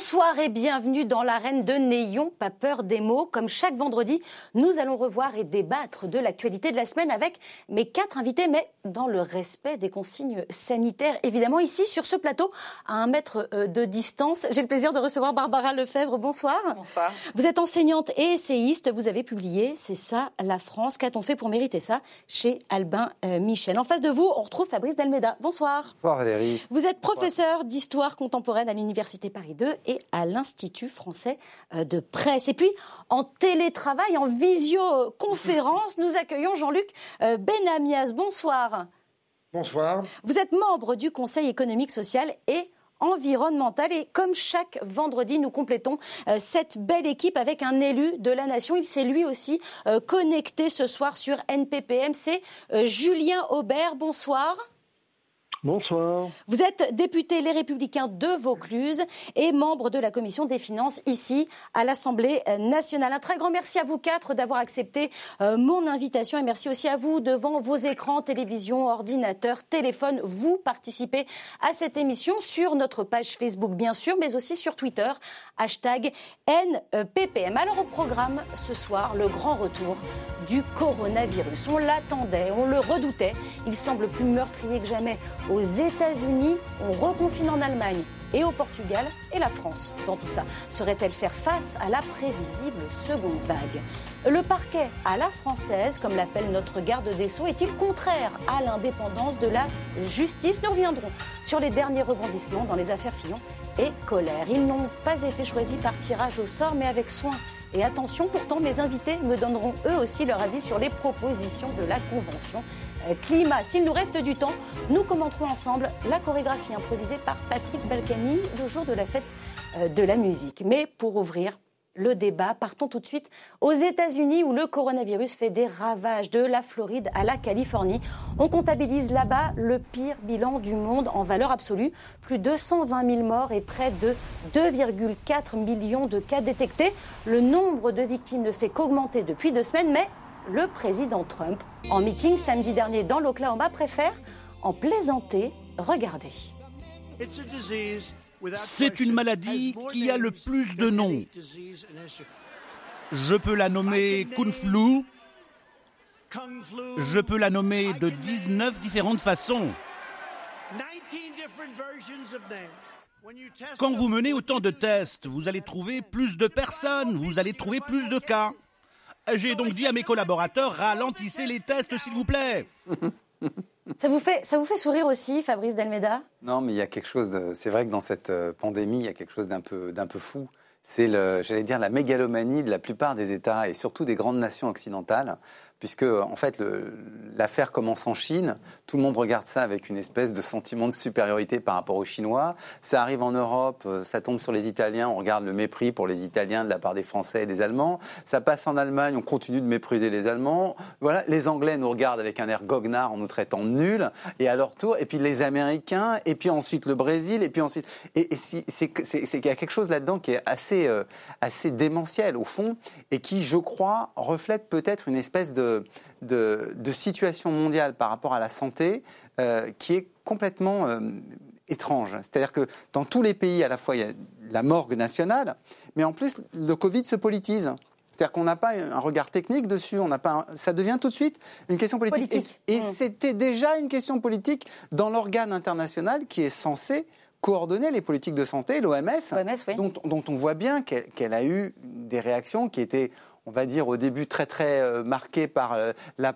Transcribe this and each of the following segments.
Bonsoir et bienvenue dans l'arène de Néon, pas peur des mots. Comme chaque vendredi, nous allons revoir et débattre de l'actualité de la semaine avec mes quatre invités, mais dans le respect des consignes sanitaires, évidemment, ici sur ce plateau, à un mètre euh, de distance. J'ai le plaisir de recevoir Barbara Lefebvre. Bonsoir. Bonsoir. Vous êtes enseignante et essayiste. Vous avez publié C'est ça la France. Qu'a-t-on fait pour mériter ça chez Albin euh, Michel? En face de vous, on retrouve Fabrice Delmeda. Bonsoir. Bonsoir Valérie. Vous êtes professeur d'histoire contemporaine à l'Université Paris 2 et à l'Institut français euh, de presse. Et puis, en télétravail, en visioconférence, nous accueillons Jean-Luc euh, Benamias. Bonsoir. Bonsoir. Vous êtes membre du Conseil économique, social et environnemental. Et comme chaque vendredi, nous complétons euh, cette belle équipe avec un élu de la nation. Il s'est lui aussi connecté ce soir sur NPPM. C'est Julien Aubert. Bonsoir. Bonsoir. Vous êtes député Les Républicains de Vaucluse et membre de la commission des finances ici à l'Assemblée nationale. Un très grand merci à vous quatre d'avoir accepté euh, mon invitation et merci aussi à vous devant vos écrans, télévision, ordinateur, téléphone. Vous participez à cette émission sur notre page Facebook bien sûr, mais aussi sur Twitter, hashtag NPPM. Alors au programme ce soir, le grand retour du coronavirus. On l'attendait, on le redoutait. Il semble plus meurtrier que jamais aux États-Unis, on reconfine en Allemagne et au Portugal et la France dans tout ça. Serait-elle faire face à la prévisible seconde vague? Le parquet à la française, comme l'appelle notre garde des Sceaux, est-il contraire à l'indépendance de la justice? Nous reviendrons sur les derniers rebondissements dans les affaires Fillon et Colère. Ils n'ont pas été choisis par tirage au sort, mais avec soin. Et attention, pourtant, mes invités me donneront eux aussi leur avis sur les propositions de la Convention climat. S'il nous reste du temps, nous commenterons ensemble la chorégraphie improvisée par Patrick Balkany le jour de la fête euh, de la musique. Mais pour ouvrir le débat, partons tout de suite aux États-Unis où le coronavirus fait des ravages de la Floride à la Californie. On comptabilise là-bas le pire bilan du monde en valeur absolue, plus de 120 000 morts et près de 2,4 millions de cas détectés. Le nombre de victimes ne fait qu'augmenter depuis deux semaines, mais le président Trump, en meeting samedi dernier dans l'Oklahoma, préfère en plaisanter. Regardez. C'est une maladie qui a le plus de noms. Je peux la nommer Kung Flu. Je peux la nommer de 19 différentes façons. Quand vous menez autant de tests, vous allez trouver plus de personnes, vous allez trouver plus de cas. J'ai donc dit à mes collaborateurs, ralentissez les tests, s'il vous plaît. Ça vous, fait, ça vous fait sourire aussi, Fabrice Delmeda? Non, mais il y a quelque chose de. C'est vrai que dans cette euh, pandémie, il y a quelque chose d'un peu, d'un peu fou. C'est, le, j'allais dire, la mégalomanie de la plupart des États et surtout des grandes nations occidentales puisque en fait l'affaire commence en Chine, tout le monde regarde ça avec une espèce de sentiment de supériorité par rapport aux Chinois. Ça arrive en Europe, euh, ça tombe sur les Italiens, on regarde le mépris pour les Italiens de la part des Français et des Allemands. Ça passe en Allemagne, on continue de mépriser les Allemands. Voilà, les Anglais nous regardent avec un air goguenard en nous traitant de nuls, et à leur tour, et puis les Américains, et puis ensuite le Brésil, et puis ensuite, et, c'est qu'il y a quelque chose là-dedans qui est assez euh, assez démentiel au fond, et qui, je crois, reflète peut-être une espèce de de, situation mondiale par rapport à la santé euh, qui est complètement euh, étrange. C'est-à-dire que dans tous les pays, à la fois, il y a la morgue nationale, mais en plus, le Covid se politise. C'est-à-dire qu'on n'a pas un regard technique dessus, on n'a pas ça devient tout de suite une question politique. Et, mmh. c'était déjà une question politique dans l'organe international qui est censé coordonner les politiques de santé, l'OMS, dont, dont, on voit bien qu'elle a eu des réactions qui étaient on va dire au début très très euh, marqué par euh,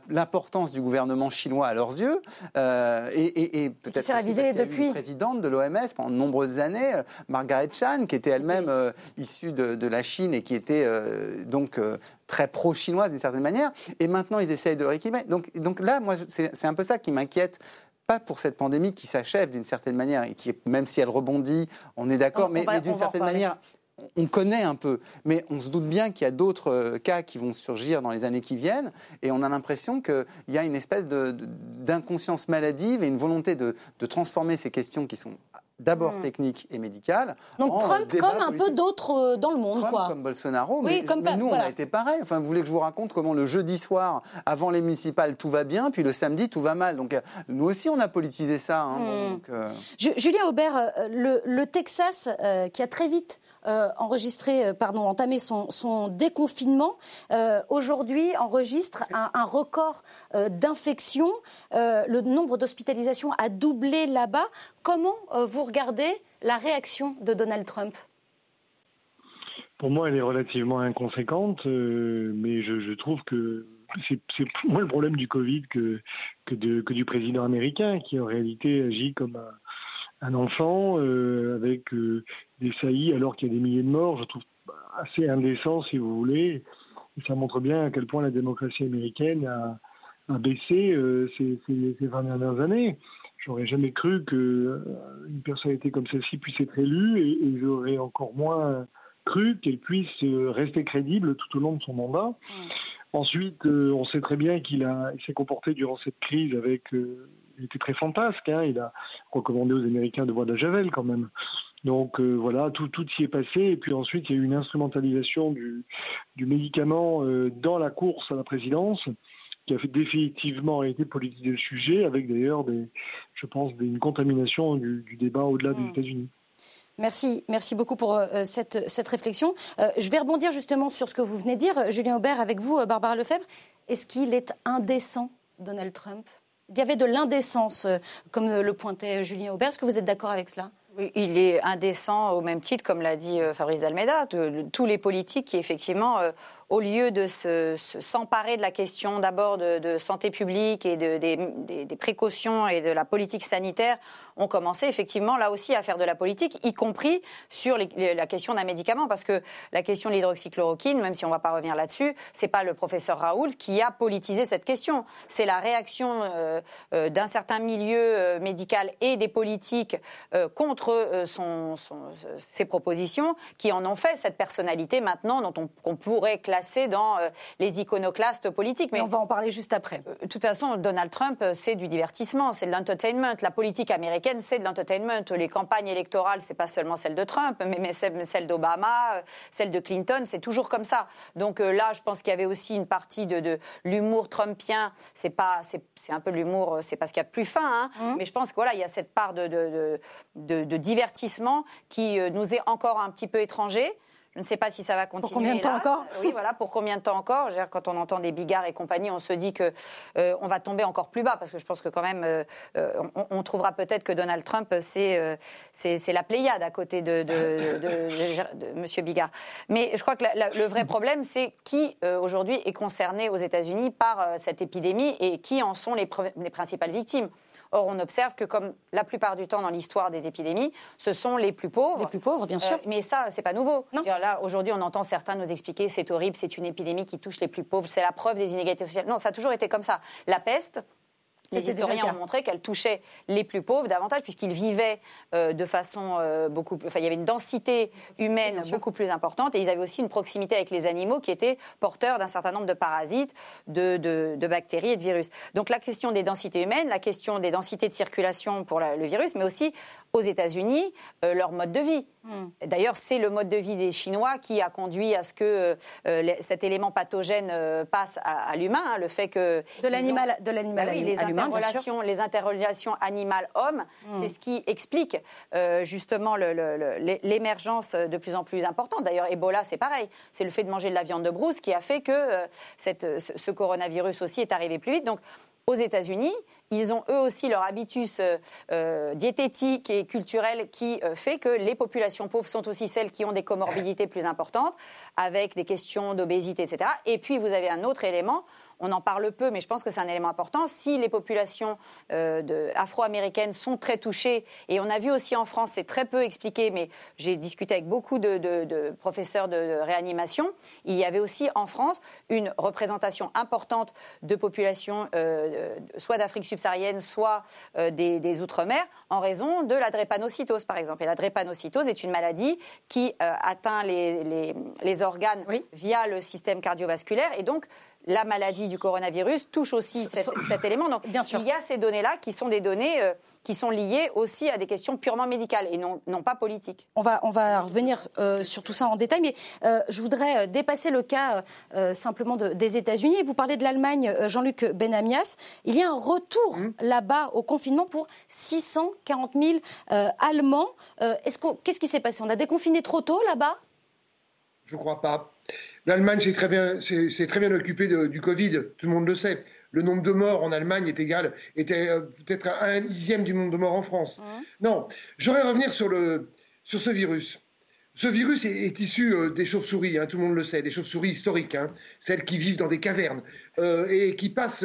l'importance du gouvernement chinois à leurs yeux euh, et, peut-être depuis présidente de l'OMS pendant de nombreuses années, Margaret Chan, qui était elle-même issue de, la Chine et qui était donc très pro-chinoise d'une certaine manière. Et maintenant, ils essayent de rééquilibrer. Donc, donc là, moi, c'est un peu ça qui m'inquiète pas pour cette pandémie qui s'achève d'une certaine manière et qui, même si elle rebondit, on est d'accord, mais, mais d'une certaine manière, on connaît un peu, mais on se doute bien qu'il y a d'autres euh, cas qui vont surgir dans les années qui viennent, et on a l'impression qu'il y a une espèce d'inconscience maladive et une volonté de, transformer ces questions qui sont d'abord hmm. technique et médicale. Donc Trump comme un peu d'autres dans le monde, Trump quoi. comme Bolsonaro, mais, comme nous, on a été pareil. Enfin, vous voulez que je vous raconte comment le jeudi soir, avant les municipales, tout va bien, puis le samedi, tout va mal. Donc nous aussi, on a politisé ça. Hein, hmm. Julien Aubert, le, le Texas, qui a très vite euh, enregistré, euh, pardon, entamé son, déconfinement, euh, aujourd'hui enregistre un, record d'infections. le nombre d'hospitalisations a doublé là-bas. Comment vous regardez la réaction de Donald Trump? Pour moi, elle est relativement inconséquente, mais je, trouve que c'est moins le problème du Covid que, du président américain, qui en réalité agit comme un un enfant euh, avec euh, des saillies alors qu'il y a des milliers de morts, je trouve assez indécent si vous voulez. Et ça montre bien à quel point la démocratie américaine a, baissé euh, ces, ces, ces, 20 dernières années. J'aurais jamais cru qu'une personnalité comme celle-ci puisse être élue et, et j'aurais encore moins cru qu'elle puisse rester crédible tout au long de son mandat. Mmh. Ensuite, on sait très bien qu'il s'est comporté durant cette crise avec il était très fantasque. Hein. il a recommandé aux Américains de boire de la javel quand même. Donc euh, voilà, tout, tout y est passé. Et puis ensuite, il y a eu une instrumentalisation du, du médicament euh, dans la course à la présidence qui a fait définitivement été politisé le sujet, avec d'ailleurs, je pense, une contamination du, débat au-delà des mmh. États-Unis. Merci, merci beaucoup pour euh, cette, cette, réflexion. je vais rebondir justement sur ce que vous venez de dire, Julien Aubert, avec vous, Barbara Lefebvre. Est-ce qu'il est indécent, Donald Trump? Il y avait de l'indécence, euh, comme le pointait Julien Aubert. Est-ce que vous êtes d'accord avec cela? Il est indécent au même titre, comme l'a dit euh, Fabrice Almeida, de, tous les politiques qui effectivement euh, au lieu de s'emparer de la question d'abord de, santé publique et de, des, précautions et de la politique sanitaire, ont commencé effectivement là aussi à faire de la politique, y compris sur la question d'un médicament, parce que la question de l'hydroxychloroquine, même si on ne va pas revenir là-dessus, c'est pas le professeur Raoult qui a politisé cette question, c'est la réaction euh, euh, d'un certain milieu euh, médical et des politiques contre son, ses propositions qui en ont fait cette personnalité maintenant dont on, on pourrait classer dans euh, les iconoclastes politiques. Mais on va en parler juste après. Euh, de toute façon, Donald Trump, euh, c'est du divertissement, c'est de l'entertainment. La politique américaine, c'est de l'entertainment. Les campagnes électorales, c'est pas seulement celle de Trump, mais, celle d'Obama, celle de Clinton, c'est toujours comme ça. Donc là, je pense qu'il y avait aussi une partie de, l'humour trumpien. C'est pas, c'est un peu l'humour, c'est parce qu'il y a plus fin, hein. mmh. mais je pense que voilà, il y a cette part de, de divertissement qui nous est encore un petit peu étranger. Je ne sais pas si ça va continuer. Pour combien de temps encore Oui, voilà, pour combien de temps encore? Quand on entend des bigards et compagnie, on se dit que euh, on va tomber encore plus bas, parce que je pense que quand même, euh, euh, on, trouvera peut-être que Donald Trump, c'est c'est la Pléiade à côté de, de, de, Monsieur Bigard. Mais je crois que le vrai problème, c'est qui aujourd'hui est concerné aux États-Unis par cette épidémie et qui en sont les, les principales victimes. Or, on observe que, comme la plupart du temps dans l'histoire des épidémies, ce sont les plus pauvres. Les plus pauvres, bien sûr. Euh, mais ça, c'est pas nouveau. Là, aujourd'hui, on entend certains nous expliquer c'est horrible, c'est une épidémie qui touche les plus pauvres, c'est la preuve des inégalités sociales. Non, ça a toujours été comme ça. La peste, les historiens ont montré qu'elle touchait les plus pauvres davantage puisqu'ils vivaient euh, de façon euh, beaucoup plus... Enfin, il y avait une densité humaine beaucoup plus importante et ils avaient aussi une proximité avec les animaux qui étaient porteurs d'un certain nombre de parasites, de, de, bactéries et de virus. Donc la question des densités humaines, la question des densités de circulation pour le virus, mais aussi aux États-Unis euh, leur mode de vie. Hmm. D'ailleurs, c'est le mode de vie des Chinois qui a conduit à ce que euh, cet élément pathogène euh, passe à, l'humain, hein, le fait que de l'animal, de l'animal bah oui, les interrelations, les interrelations animal-homme, hmm. c'est ce qui explique justement l'émergence de plus en plus importante. D'ailleurs, Ebola, c'est pareil, c'est le fait de manger de la viande de brousse qui a fait que cette, ce coronavirus aussi est arrivé plus vite. Donc, aux États-Unis, ils ont eux aussi leur habitus euh, euh, diététique et culturel qui euh, fait que les populations pauvres sont aussi celles qui ont des comorbidités plus importantes, avec des questions d'obésité, etc. Et puis vous avez un autre élément on en parle peu, mais je pense que c'est un élément important. Si les populations euh, afro-américaines sont très touchées, et on a vu aussi en France, c'est très peu expliqué, mais j'ai discuté avec beaucoup de, professeurs de, réanimation, il y avait aussi en France une représentation importante de populations euh, soit d'Afrique subsaharienne, soit euh, des, Outre-mer, en raison de la drépanocytose, par exemple. Et la drépanocytose est une maladie qui atteint les, organes via le système cardiovasculaire, et donc la maladie du coronavirus touche aussi cet, élément. Donc, Bien sûr. il y a ces données-là qui sont des données euh, qui sont liées aussi à des questions purement médicales et non, non pas politiques. On va, on va revenir euh, sur tout ça en détail, mais euh, je voudrais dépasser le cas simplement des États-Unis. Vous parlez de l'Allemagne, Jean-Luc Benamias. Il y a un retour mmh. là-bas au confinement pour 640 000 Allemands. Qu'est-ce qui s'est passé? On a déconfiné trop tôt là-bas? Je ne crois pas. L'Allemagne s'est très bien, très bien occupée du Covid, tout le monde le sait. Le nombre de morts en Allemagne est égal, était euh, peut-être un dixième du nombre de morts en France. Non, j'aurais revenir sur, le, sur ce virus. Ce virus est, issu euh, des chauves-souris, hein, tout le monde le sait, des chauves-souris historiques, hein, celles qui vivent dans des cavernes euh, et qui passent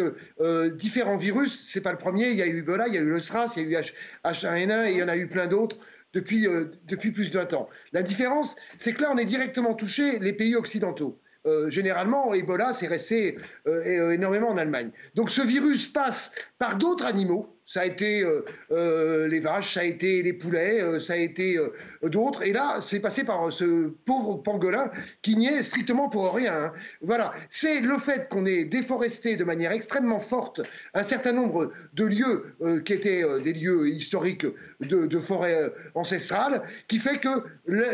différents virus. C'est pas le premier. Il y a eu Ebola, il y a eu le SRAS, il y a eu H1N1 et il y en a eu plein d'autres depuis, euh, depuis plus d'un temps. La différence, c'est que là, on est directement touché les pays occidentaux. Euh, généralement, Ebola, c'est resté euh, énormément en Allemagne. Donc ce virus passe par d'autres animaux, ça a été euh, euh, les vaches, ça a été les poulets, euh, ça a été d'autres. Et là, c'est passé par ce pauvre pangolin qui n'y est strictement pour rien. Hein. Voilà, c'est le fait qu'on ait déforesté de manière extrêmement forte un certain nombre de lieux qui étaient des lieux historiques de, de forêt ancestrale, qui fait que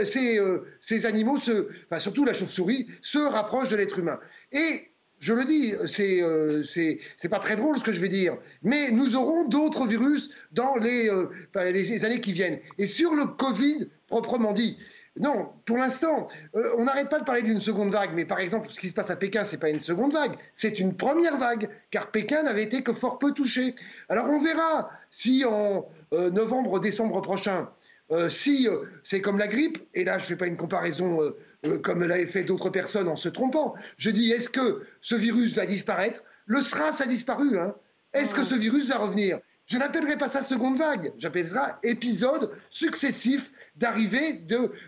ces, animaux, surtout la chauve-souris, se rapprochent de l'être humain. Je le dis, c'est euh, pas très drôle ce que je vais dire, mais nous aurons d'autres virus dans les, euh, années qui viennent. Et sur le Covid, proprement dit, non, pour l'instant, euh, on n'arrête pas de parler d'une seconde vague, mais par exemple, ce qui se passe à Pékin, c'est pas une seconde vague, c'est une première vague, car Pékin n'avait été que fort peu touché. Alors on verra si en novembre, décembre prochain, si c'est comme la grippe, et là je ne fais pas une comparaison euh, comme l'avaient fait d'autres personnes en se trompant. Je dis, est-ce que ce virus va disparaître? Le SRAS a disparu. Hein est-ce que ce virus va revenir? Je n'appellerai pas ça seconde vague, j'appellerai ça épisode successif d'arrivée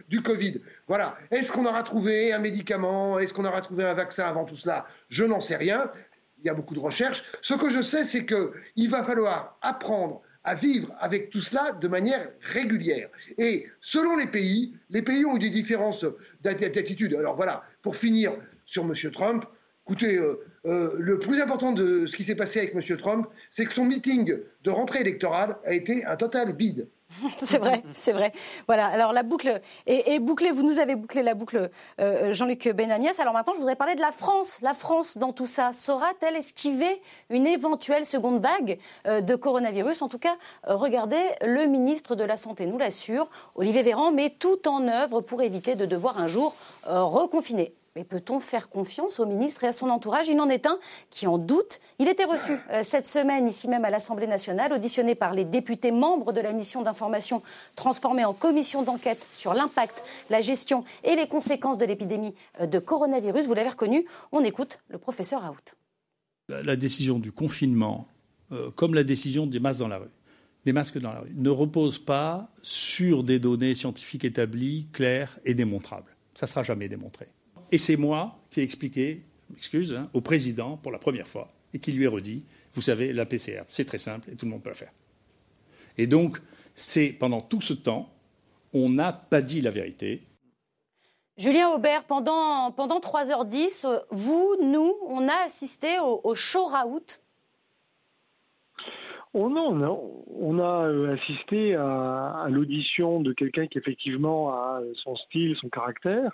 du Covid. Voilà. Est-ce qu'on aura trouvé un médicament? Est-ce qu'on aura trouvé un vaccin avant tout cela? Je n'en sais rien. Il y a beaucoup de recherches. Ce que je sais, c'est qu'il va falloir apprendre à vivre avec tout cela de manière régulière. Et selon les pays, les pays ont eu des différences d'attitude. Alors voilà, pour finir sur M. Trump, écoutez, euh, euh, le plus important de ce qui s'est passé avec M. Trump, c'est que son meeting de rentrée électorale a été un total bide. c'est vrai, c'est vrai. Voilà, alors la boucle est, bouclée. Vous nous avez bouclé la boucle, euh, Jean-Luc Benamias. Alors maintenant, je voudrais parler de la France. La France, dans tout ça, saura-t-elle esquiver une éventuelle seconde vague euh, de coronavirus? En tout cas, euh, regardez, le ministre de la Santé nous l'assure, Olivier Véran, met tout en œuvre pour éviter de devoir un jour reconfiner. Mais peut-on faire confiance au ministre et à son entourage? Il en est un qui en doute. Il était reçu euh, cette semaine ici même à l'Assemblée nationale, auditionné par les députés membres de la mission d'information transformée en commission d'enquête sur l'impact, la gestion et les conséquences de l'épidémie euh, de coronavirus. Vous l'avez reconnu, on écoute le professeur Raoult. La décision du confinement, euh, comme la décision des dans la rue, des masques dans la rue, ne repose pas sur des données scientifiques établies, claires et démontrables. Ça ne sera jamais démontré. Et c'est moi qui ai expliqué, excuse, hein, au président pour la première fois, et qui lui ai redit, vous savez, la PCR, c'est très simple et tout le monde peut la faire. Et donc, c'est pendant tout ce temps, on n'a pas dit la vérité. Julien Aubert, pendant, pendant 3h10, vous, nous, on a assisté au, show Raoult Oh non, non, on a euh, assisté à, à l'audition de quelqu'un qui effectivement a son style, son caractère,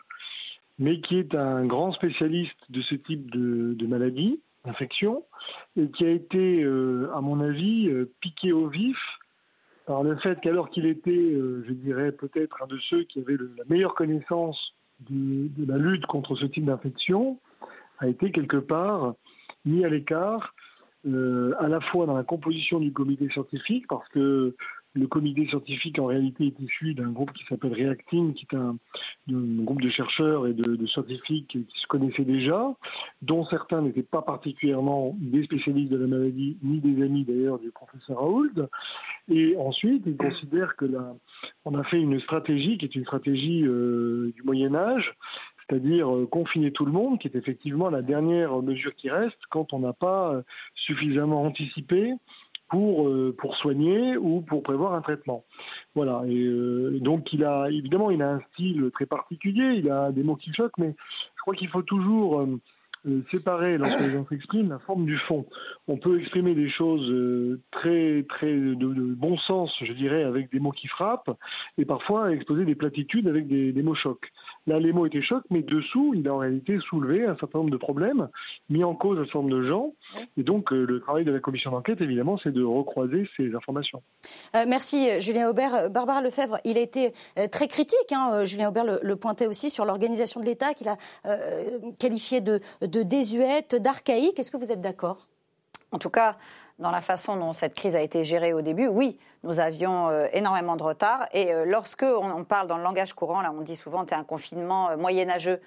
mais qui est un grand spécialiste de ce type de, maladie, d'infection, et qui a été, euh, à mon avis, euh, piqué au vif par le fait qu'alors qu'il était, euh, je dirais, peut-être un de ceux qui avaient la meilleure connaissance de, la lutte contre ce type d'infection, a été quelque part mis à l'écart, à la fois dans la composition du comité scientifique, parce que le comité scientifique, en réalité, est issu d'un groupe qui s'appelle Reacting, qui est un, groupe de chercheurs et de, scientifiques qui se connaissaient déjà, dont certains n'étaient pas particulièrement des spécialistes de la maladie, ni des amis d'ailleurs du professeur Raoult. Et ensuite, ils considèrent que on a fait une stratégie qui est une stratégie euh, du Moyen Âge, c'est-à-dire euh, confiner tout le monde, qui est effectivement la dernière mesure qui reste quand on n'a pas euh, suffisamment anticipé pour, euh, pour soigner ou pour prévoir un traitement. Voilà. Et euh, donc il a évidemment il a un style très particulier, il a des mots qui choquent, mais je crois qu'il faut toujours euh, séparer, lorsque les gens s'expriment, la forme du fond. On peut exprimer des choses euh, très, très de, bon sens, je dirais, avec des mots qui frappent, et parfois exposer des platitudes avec des, mots chocs. Là, les mots étaient chocs, mais dessous, il a en réalité soulevé un certain nombre de problèmes, mis en cause un certain nombre de gens, et donc euh, le travail de la commission d'enquête, évidemment, c'est de recroiser ces informations. merci, Julien Aubert. Barbara Lefebvre, il a été très critique, hein, Julien Aubert le, le, pointait aussi, sur l'organisation de l'État, qu'il a qualifié de de désuète, d'archaïque. Est-ce que vous êtes d'accord? En tout cas, dans la façon dont cette crise a été gérée au début, oui, nous avions euh, énormément de retard. Et euh, lorsque on, parle dans le langage courant, là, on dit souvent c'est un confinement euh, moyenâgeux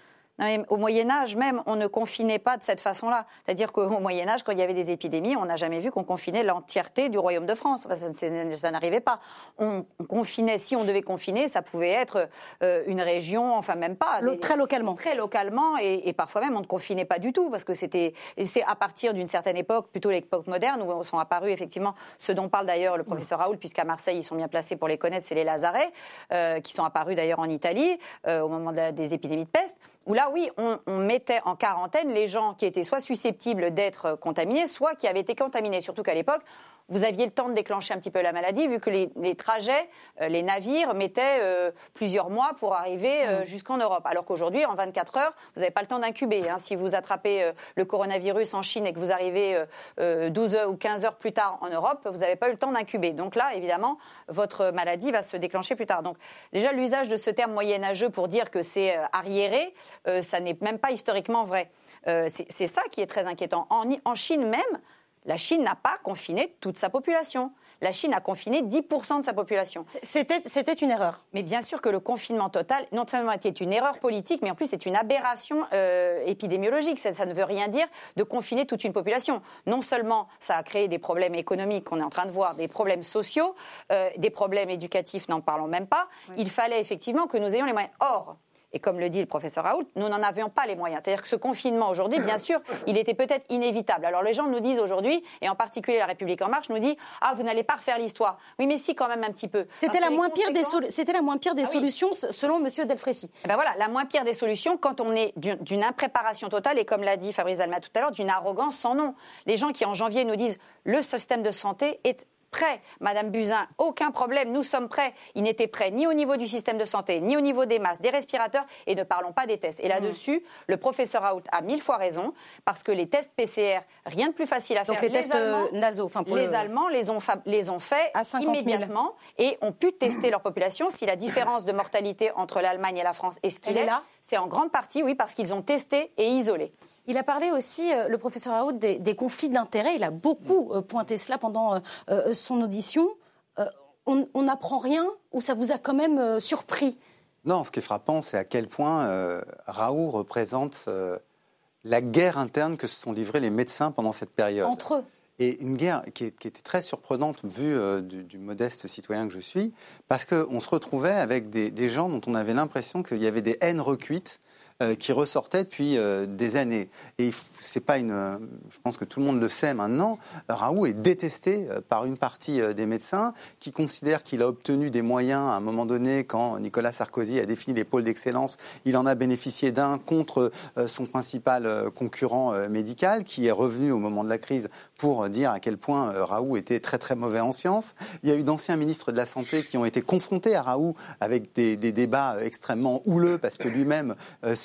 au Moyen Âge même, on ne confinait pas de cette façon-là. C'est-à-dire qu'au Moyen Âge, quand il y avait des épidémies, on n'a jamais vu qu'on confinait l'entièreté du royaume de France. ça, n'arrivait pas. On, confinait, si on devait confiner, ça pouvait être euh, une région, enfin même pas. très localement. Très localement, et, parfois même on ne confinait pas du tout, parce que c'était, c'est à partir d'une certaine époque, plutôt l'époque moderne, où sont apparus effectivement ce dont parle d'ailleurs le professeur Raoul, puisqu'à Marseille ils sont bien placés pour les connaître, c'est les Lazarets, euh, qui sont apparus d'ailleurs en Italie euh, au moment des épidémies de peste où là, oui, on, mettait en quarantaine les gens qui étaient soit susceptibles d'être contaminés, soit qui avaient été contaminés. Surtout qu'à l'époque, vous aviez le temps de déclencher un petit peu la maladie, vu que les, trajets, euh, les navires mettaient euh, plusieurs mois pour arriver euh, mm. jusqu'en Europe. Alors qu'aujourd'hui, en 24 heures, vous n'avez pas le temps d'incuber. Hein. Si vous attrapez le coronavirus en Chine et que vous arrivez 12 heures ou 15 heures plus tard en Europe, vous n'avez pas eu le temps d'incuber. Donc là, évidemment, votre maladie va se déclencher plus tard. Donc déjà, l'usage de ce terme moyenâgeux pour dire que c'est arriéré, ça n'est même pas historiquement vrai. c'est ça qui est très inquiétant. en Chine même, la Chine n'a pas confiné toute sa population. La Chine a confiné 10% de sa population. C'était une erreur. Mais bien sûr que le confinement total, non seulement était une erreur politique, mais en plus c'est une aberration euh, épidémiologique. Ça, ne veut rien dire de confiner toute une population. Non seulement ça a créé des problèmes économiques qu'on est en train de voir, des problèmes sociaux, euh, des problèmes éducatifs, n'en parlons même pas. Il fallait effectivement que nous ayons les moyens. Or, et comme le dit le professeur Raoult, nous n'en avions pas les moyens. C'est-à-dire que ce confinement aujourd'hui, bien sûr, il était peut-être inévitable. Alors les gens nous disent aujourd'hui, et en particulier la République en marche nous dit ah vous n'allez pas refaire l'histoire. Oui mais si quand même un petit peu. C'était la, moins pire des c'était la moins pire des solutions selon Monsieur Delfrécy. Eh ben voilà, la moins pire des solutions quand on est d'une impréparation totale et comme l'a dit Fabrice Alma tout à l'heure, d'une arrogance sans nom. Les gens qui en janvier nous disent le système de santé est prêts, Madame Buzyn, aucun problème, nous sommes prêts. Ils n'étaient prêts ni au niveau du système de santé, ni au niveau des masques, des respirateurs, et ne parlons pas des tests. Et là-dessus, mm. le professeur Raoult a mille fois raison, parce que les tests PCR, rien de plus facile à faire. Donc les, tests euh, nasaux, enfin Les Allemands les ont, les ont fait immédiatement et ont pu tester leur population. Si la différence de mortalité entre l'Allemagne et la France est ce qu'il est, c'est en grande partie, oui, parce qu'ils ont testé et isolé. Il a parlé aussi, euh, le professeur Raoult, des, conflits d'intérêts. Il a beaucoup euh, pointé cela pendant euh, son audition. on n'apprend rien ou ça vous a quand même surpris? Non, ce qui est frappant, c'est à quel point Raoult représente la guerre interne que se sont livrés les médecins pendant cette période. Entre eux et une guerre qui, était très surprenante vu du, modeste citoyen que je suis, parce qu'on se retrouvait avec des, des, gens dont on avait l'impression qu'il y avait des haines recuites qui ressortait depuis euh, des années. Et c'est pas une. Euh, je pense que tout le monde le sait maintenant. Raoult est détesté par une partie des médecins qui considèrent qu'il a obtenu des moyens à un moment donné quand Nicolas Sarkozy a défini les pôles d'excellence. Il en a bénéficié d'un contre son principal concurrent médical qui est revenu au moment de la crise pour dire à quel point Raoult était très très mauvais en sciences. Il y a eu d'anciens ministres de la Santé qui ont été confrontés à Raoult avec des, des débats extrêmement houleux parce que lui-même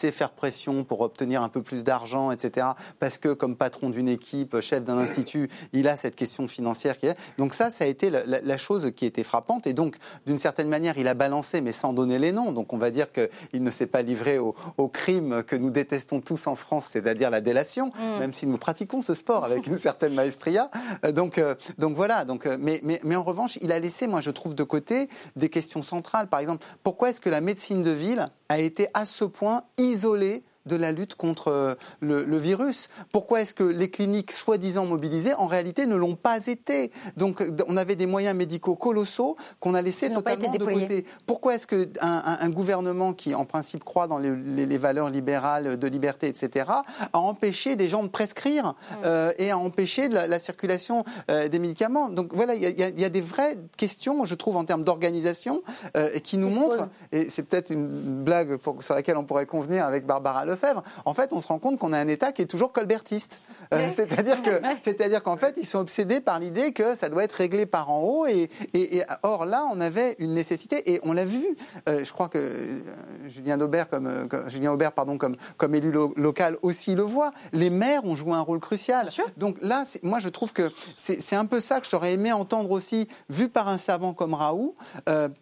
faire pression pour obtenir un peu plus d'argent, etc. Parce que comme patron d'une équipe, chef d'un institut, il a cette question financière qui est. Donc ça, ça a été la, chose qui était frappante. Et donc, d'une certaine manière, il a balancé, mais sans donner les noms. Donc on va dire qu'il ne s'est pas livré au, crime que nous détestons tous en France, c'est-à-dire la délation, mm. même si nous pratiquons ce sport avec une certaine maestria. Euh, donc, euh, donc voilà. Donc, euh, mais, mais, mais en revanche, il a laissé, moi je trouve, de côté des questions centrales. Par exemple, pourquoi est-ce que la médecine de ville a été à ce point isolée de la lutte contre euh, le, virus. Pourquoi est-ce que les cliniques soi-disant mobilisées, en réalité, ne l'ont pas été? Donc, on avait des moyens médicaux colossaux qu'on a laissés totalement de côté. Pourquoi est-ce qu'un un, gouvernement qui, en principe, croit dans les, valeurs libérales de liberté, etc., a empêché des gens de prescrire mm. euh, et a empêché la, circulation euh, des médicaments? Donc, voilà, il y, a des vraies questions, je trouve, en termes d'organisation, qui nous montrent, et c'est peut-être une blague sur laquelle on pourrait convenir avec Barbara Lefebvre, en fait, on se rend compte qu'on a un État qui est toujours colbertiste. Euh, c'est-à-dire que, c'est-à-dire qu'en fait, ils sont obsédés par l'idée que ça doit être réglé par en haut. Et, et, or là, on avait une nécessité et on l'a vu. Euh, je crois que euh, Julien Aubert, comme, Julien Aubert, pardon, comme, comme élu local aussi le voit. Les maires ont joué un rôle crucial. Donc là, moi, je trouve que c'est un peu ça que j'aurais aimé entendre aussi, vu par un savant comme Raoult,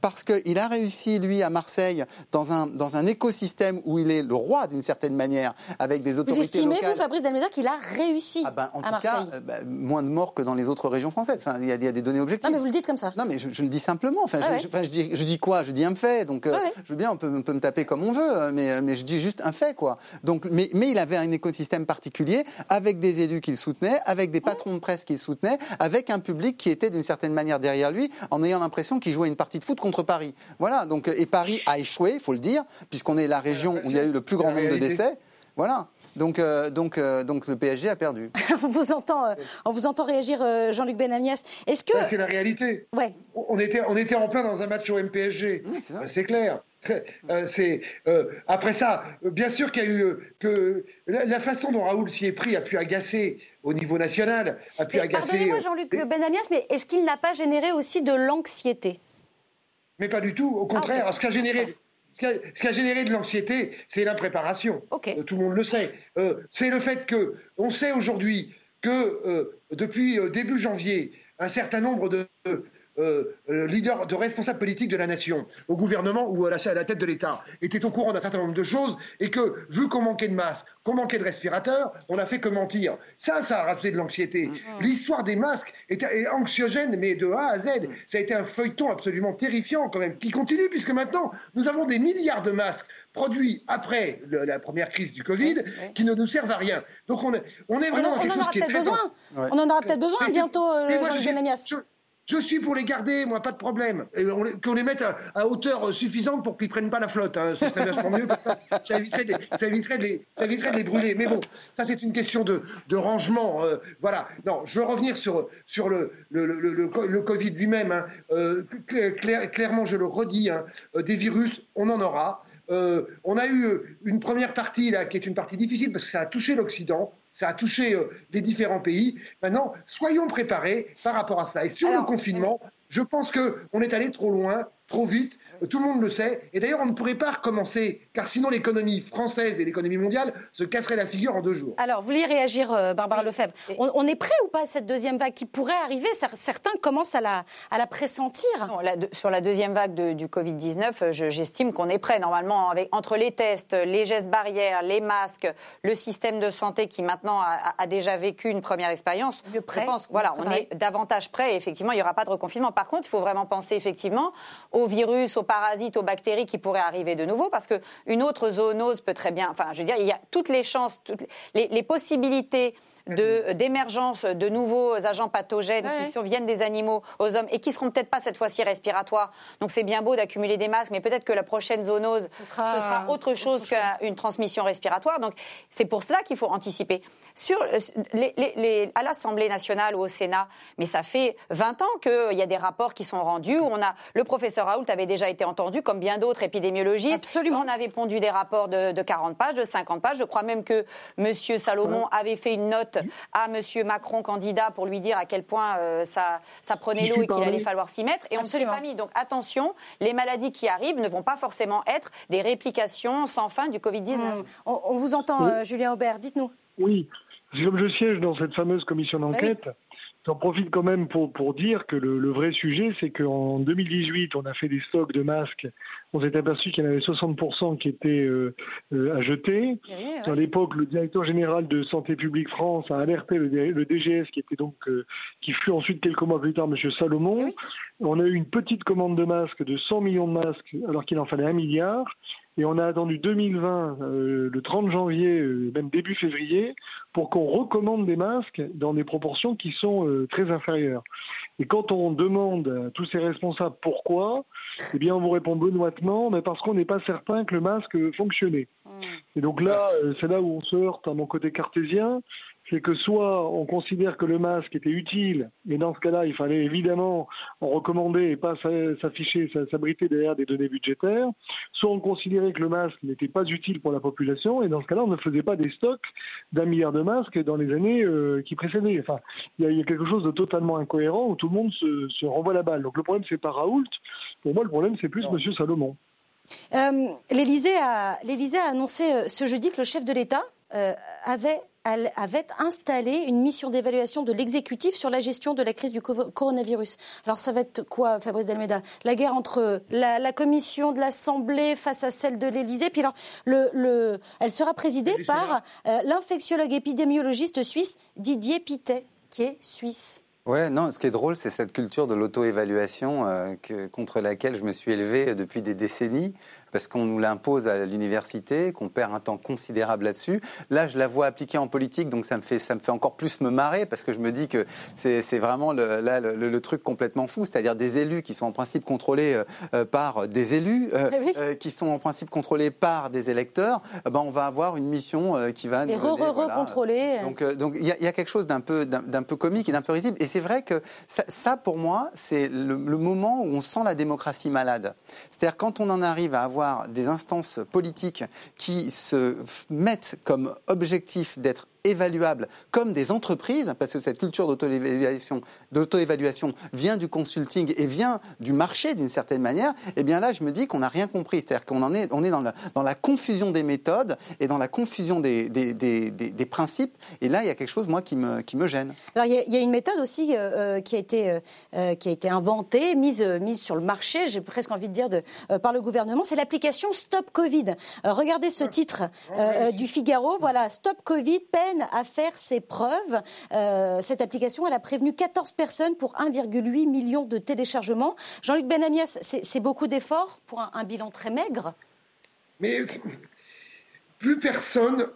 parce qu'il a réussi, lui, à Marseille, dans un, dans un écosystème où il est le roi d'une certaine manière, avec des autorités Vous estimez, locales. vous, Fabrice Delméda, qu'il a réussi ah ben, en à tout Cas, euh, bah, moins de morts que dans les autres régions françaises. Enfin, il y, a, des données objectives. Non, mais vous le dites comme ça. Non, mais je, le dis simplement. Enfin, je, je, dis, je, dis, quoi? Je dis un fait. Donc, euh, je veux bien, on peut, on peut, me taper comme on veut, mais, mais je dis juste un fait, quoi. Donc, mais, mais il avait un écosystème particulier, avec des élus qu'il soutenait, avec des patrons de presse qu'il soutenait, avec un public qui était d'une certaine manière derrière lui, en ayant l'impression qu'il jouait une partie de foot contre Paris. Voilà. Donc, et Paris a échoué, il faut le dire, puisqu'on est la région où il y a eu le plus grand nombre de décès. Voilà. Donc, euh, donc, euh, donc le PSG a perdu. on, vous entend, euh, on vous entend réagir, Jean-Luc Benamias. Est-ce que c'est la réalité Ouais. On était, on était en plein dans un match au MPSG. c'est clair. c'est après ça, bien sûr qu'il y a eu que la, façon dont Raoul s'y est pris a pu agacer au niveau national, a pu agacer. Pardonnez-moi, Jean-Luc Benamias, mais est-ce qu'il n'a pas généré aussi de l'anxiété? Mais pas du tout. Au ah, contraire, ce qui a généré ce qui a, généré de l'anxiété, c'est l'impréparation. Euh, tout le monde le sait. Euh, c'est le fait que, on sait aujourd'hui que euh, depuis début janvier, un certain nombre de euh, leader de responsable politique de la nation, au gouvernement ou à la, à la tête de l'État, était au courant d'un certain nombre de choses et que, vu qu'on manquait de masques, qu'on manquait de respirateurs, on a fait que mentir. Ça, ça a rajouté de l'anxiété. Mm-hmm. L'histoire des masques est, anxiogène, mais de A à Z. Mm. Ça a été un feuilleton absolument terrifiant quand même, qui continue, puisque maintenant, nous avons des milliards de masques produits après la première crise du Covid qui ne nous servent à rien. Donc on est, on est vraiment on, quelque chose qui est très... Besoin. On en aura peut-être besoin bientôt, Jean-Luc je suis pour les garder, moi, pas de problème. Qu'on les mette à, hauteur suffisante pour qu'ils prennent pas la flotte. Hein. Mieux. Ça éviterait, de les, ça, les, brûler. Mais bon, ça, c'est une question de, rangement. Euh, voilà. Non, je veux revenir sur, le Covid lui-même. Hein. Euh, clairement, je le redis, hein, euh, des virus, on en aura. on a eu une première partie là qui est une partie difficile parce que ça a touché l'Occident ça a touché euh, les différents pays. Maintenant, soyons préparés par rapport à cela. Et sur le confinement, je pense qu'on est allé trop loin, trop vite. Tout le monde le sait. Et d'ailleurs, on ne pourrait pas recommencer, car sinon l'économie française et l'économie mondiale se casseraient la figure en deux jours. Alors, vous vouliez réagir, euh, Barbara Lefebvre on, est prêt ou pas à cette deuxième vague qui pourrait arriver? Certains commencent à la, à la pressentir. sur la deuxième vague du Covid-19, euh, j'estime qu'on est prêt. Normalement, avec, entre les tests, les gestes barrières, les masques, le système de santé qui maintenant a, déjà vécu une première expérience, je pense voilà, on est davantage prêt. effectivement, il n'y aura pas de reconfinement. Par contre, il faut vraiment penser effectivement au virus, aux parasites, aux bactéries qui pourraient arriver de nouveau, parce qu'une autre zoonose peut très bien, enfin, je veux dire, il y a toutes les chances, toutes les, les possibilités d'émergence de, nouveaux agents pathogènes qui surviennent des animaux aux hommes et qui seront peut-être pas cette fois-ci respiratoires. Donc c'est bien beau d'accumuler des masques, mais peut-être que la prochaine zoonose ce sera, autre chose qu'une transmission respiratoire. Donc c'est pour cela qu'il faut anticiper. Sur euh, les, à l'Assemblée nationale ou au Sénat, mais ça fait 20 ans qu'il y a des rapports qui sont rendus. Où on a, le professeur Raoult avait déjà été entendu, comme bien d'autres épidémiologistes. Absolument. On avait pondu des rapports de, de 40 pages, de 50 pages. Je crois même que M. Salomon avait fait une note à M. Macron, candidat, pour lui dire à quel point euh, ça, ça prenait l'eau et qu'il allait falloir s'y mettre. Et on ne s'est pas mis. Donc attention, les maladies qui arrivent ne vont pas forcément être des réplications sans fin du Covid-19. Hmm. On, vous entend, euh, Julien Aubert. Dites-nous. Oui. Comme je siège dans cette fameuse commission d'enquête, J'en profite quand même pour, pour dire que le, le vrai sujet, c'est qu'en 2018, on a fait des stocks de masques. On s'est aperçu qu'il y en avait 60% qui étaient euh, euh, à jeter. À l'époque, le directeur général de Santé publique France a alerté le, le DGS, qui était donc, euh, qui fut ensuite quelques mois plus tard M. Salomon. On a eu une petite commande de masques de 100 millions de masques, alors qu'il en fallait un milliard. Et on a attendu 2020, le 30 janvier, même début février, pour qu'on recommande des masques dans des proportions qui sont euh, très inférieure. Et quand on demande à tous ces responsables pourquoi, eh bien on vous répond benoîtement, mais parce qu'on n'est pas certain que le masque fonctionnait. Hmm. Et donc là, euh, c'est là où on se heurte à mon côté cartésien, c'est que soit on considère que le masque était utile, et dans ce cas-là, il fallait évidemment en recommander et pas s'afficher, s'abriter derrière des données budgétaires, soit on considérait que le masque n'était pas utile pour la population, et dans ce cas-là, on ne faisait pas des stocks d'un milliard de masques dans les années euh, qui précédaient. Enfin, il y, a quelque chose de totalement incohérent où tout le monde se, renvoie la balle. Donc le problème, c'est pas Raoult. Pour moi, le problème, c'est plus M. Salomon. Euh, L'Élysée a, a, annoncé euh, ce jeudi que le chef de l'État euh, avait, avait, installé une mission d'évaluation de l'exécutif sur la gestion de la crise du coronavirus. Alors ça va être quoi, Fabrice Delmeda La guerre entre la, commission de l'Assemblée face à celle de l'Élysée. Puis alors, le, le, elle sera présidée par euh, l'infectiologue épidémiologiste suisse Didier Pitet, qui est suisse. Ouais, non, ce qui est drôle, c'est cette culture de l'auto-évaluation euh, contre laquelle je me suis élevé depuis des décennies parce qu'on nous l'impose à l'université, qu'on perd un temps considérable là-dessus. Là, je la vois appliquée en politique, donc ça me fait, ça me fait encore plus me marrer, parce que je me dis que c'est vraiment le, là, le, truc complètement fou, c'est-à-dire des élus qui sont en principe contrôlés euh, euh, par des élus, euh, qui sont en principe contrôlés par des électeurs. ben, on va avoir une mission qui va nous re, Donc, donc il y, a quelque chose d'un peu, d'un peu comique et d'un peu risible. Et c'est vrai que ça, pour moi, c'est le, le moment où on sent la démocratie malade. C'est-à-dire quand on en arrive à avoir des instances politiques qui se mettent comme objectif d'être évaluables comme des entreprises, parce que cette culture d'auto-évaluation, d'auto-évaluation vient du consulting et vient du marché d'une certaine manière, eh bien là, je me dis qu'on n'a rien compris. C'est-à-dire qu'on en est, on est dans la, dans la confusion des méthodes et dans la confusion des, des, des, des, principes. Et là, il y a quelque chose, moi, qui me, qui me gêne. Alors, il y, a, une méthode aussi euh, euh, qui, a été, euh, qui a été inventée, mise, mise sur le marché, j'ai presque envie de dire, de, par le gouvernement, c'est l'application Stop Covid. regardez ce titre du Figaro. Voilà, Stop Covid, peine à faire ses preuves. Euh, cette application, elle a prévenu 14 personnes pour 1,8 million de téléchargements. Jean-Luc Benamias, c'est beaucoup d'efforts pour un, bilan très maigre Mais plus personne,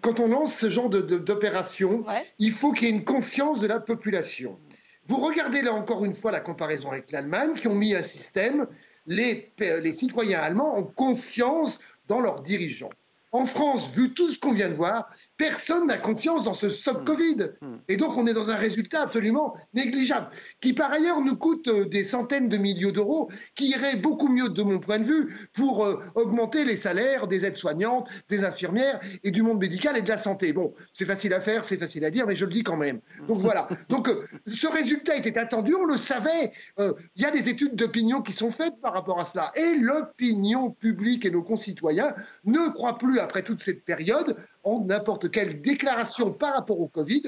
quand on lance ce genre d'opération, il faut qu'il y ait une confiance de la population. Vous regardez là encore une fois la comparaison avec l'Allemagne, qui ont mis un système, les, les citoyens allemands ont confiance dans leurs dirigeants. En France, vu tout ce qu'on vient de voir, personne n'a confiance dans ce stop hmm. Covid. Hmm. Et donc, on est dans un résultat absolument négligeable, qui par ailleurs nous coûte euh, des centaines de millions d'euros, qui irait beaucoup mieux, de mon point de vue, pour euh, augmenter les salaires des aides-soignantes, des infirmières et du monde médical et de la santé. Bon, c'est facile à faire, c'est facile à dire, mais je le dis quand même. Donc voilà. Donc, euh, ce résultat était attendu, on le savait. Il y a des études d'opinion qui sont faites par rapport à cela. Et l'opinion publique et nos concitoyens ne croient plus après toute cette période, en n'importe quelle déclaration par rapport au Covid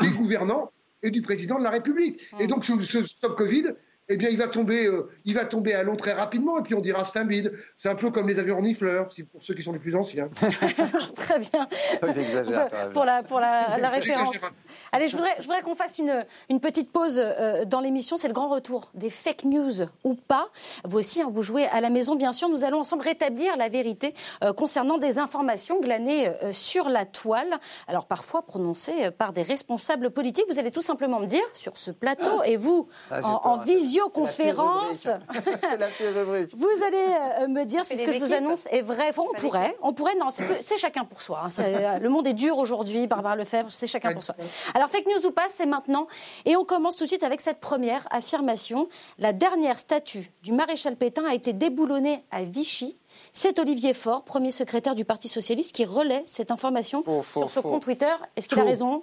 des gouvernants et du président de la République. Et donc, ce, ce stop Covid, eh bien, il va tomber, euh, il va tomber à l'eau très rapidement, et puis on dira c'est un bide. C'est un peu comme les avions renifleurs, pour ceux qui sont les plus anciens. très bien. pour la, pour la, référence. Allez, je voudrais, je voudrais qu'on fasse une, une petite pause euh, dans l'émission. C'est le grand retour des fake news ou pas. Vous aussi, hein, vous jouez à la maison, bien sûr. Nous allons ensemble rétablir la vérité euh, concernant des informations glanées sur la toile. Alors, parfois prononcées par des responsables politiques. Vous allez tout simplement me dire sur ce plateau, et vous, ah, en, en visio conférence. Vous allez euh, me dire si ce que je vous annonce est vrai. on pourrait, on pourrait. Non, c'est chacun pour soi. Hein. Euh, le monde est dur aujourd'hui. Barbara Lefebvre, c'est chacun pour soi. Alors fake news ou pas, c'est maintenant. Et on commence tout de suite avec cette première affirmation. La dernière statue du maréchal Pétain a été déboulonnée à Vichy. C'est Olivier Faure, premier secrétaire du Parti socialiste, qui relaie cette information sur son compte Twitter. Est-ce qu'il a raison?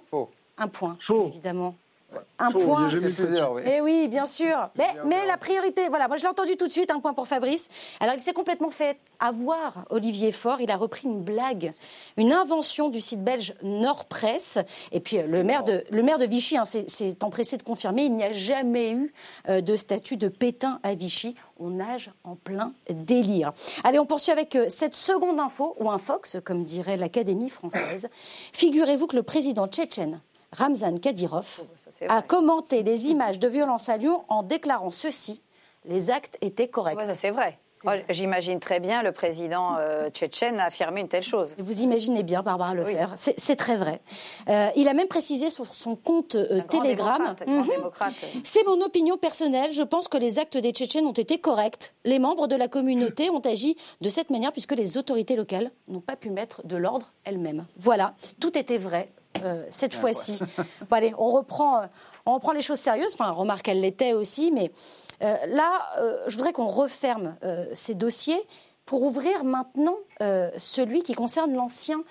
Un point, évidemment un point. Plusieurs, Et eh oui, bien sûr. Mais, mais la priorité, voilà, moi je l'ai entendu tout de suite, un point pour Fabrice. Alors il s'est complètement fait avoir, Olivier Faure. Il a repris une blague, une invention du site belge Nord Presse. Et puis le maire de, le maire de Vichy hein, s'est empressé de confirmer il n'y a jamais eu euh, de statut de Pétain à Vichy. On nage en plein délire. Allez, on poursuit avec euh, cette seconde info, ou un Fox, comme dirait l'Académie française. Figurez-vous que le président tchétchène Ramzan Kadyrov oh, a commenté les images de violence à Lyon en déclarant ceci les actes étaient corrects. ça c'est vrai. J'imagine très bien le président euh, tchétchène affirmer une telle chose. Vous imaginez bien Barbara le faire. C'est très vrai. Euh, il a même précisé sur son compte euh, Telegram. Mhm. C'est mon opinion personnelle. Je pense que les actes des Tchétchènes ont été corrects. Les membres de la communauté ont agi de cette manière puisque les autorités locales n'ont pas pu mettre de l'ordre elles-mêmes. Voilà, tout était vrai cette fois-ci. bon, allez, on reprend, on reprend les choses sérieuses. Enfin, remarque, elle l'était aussi, mais là, je voudrais qu'on referme ces dossiers pour ouvrir maintenant celui qui concerne l'ancien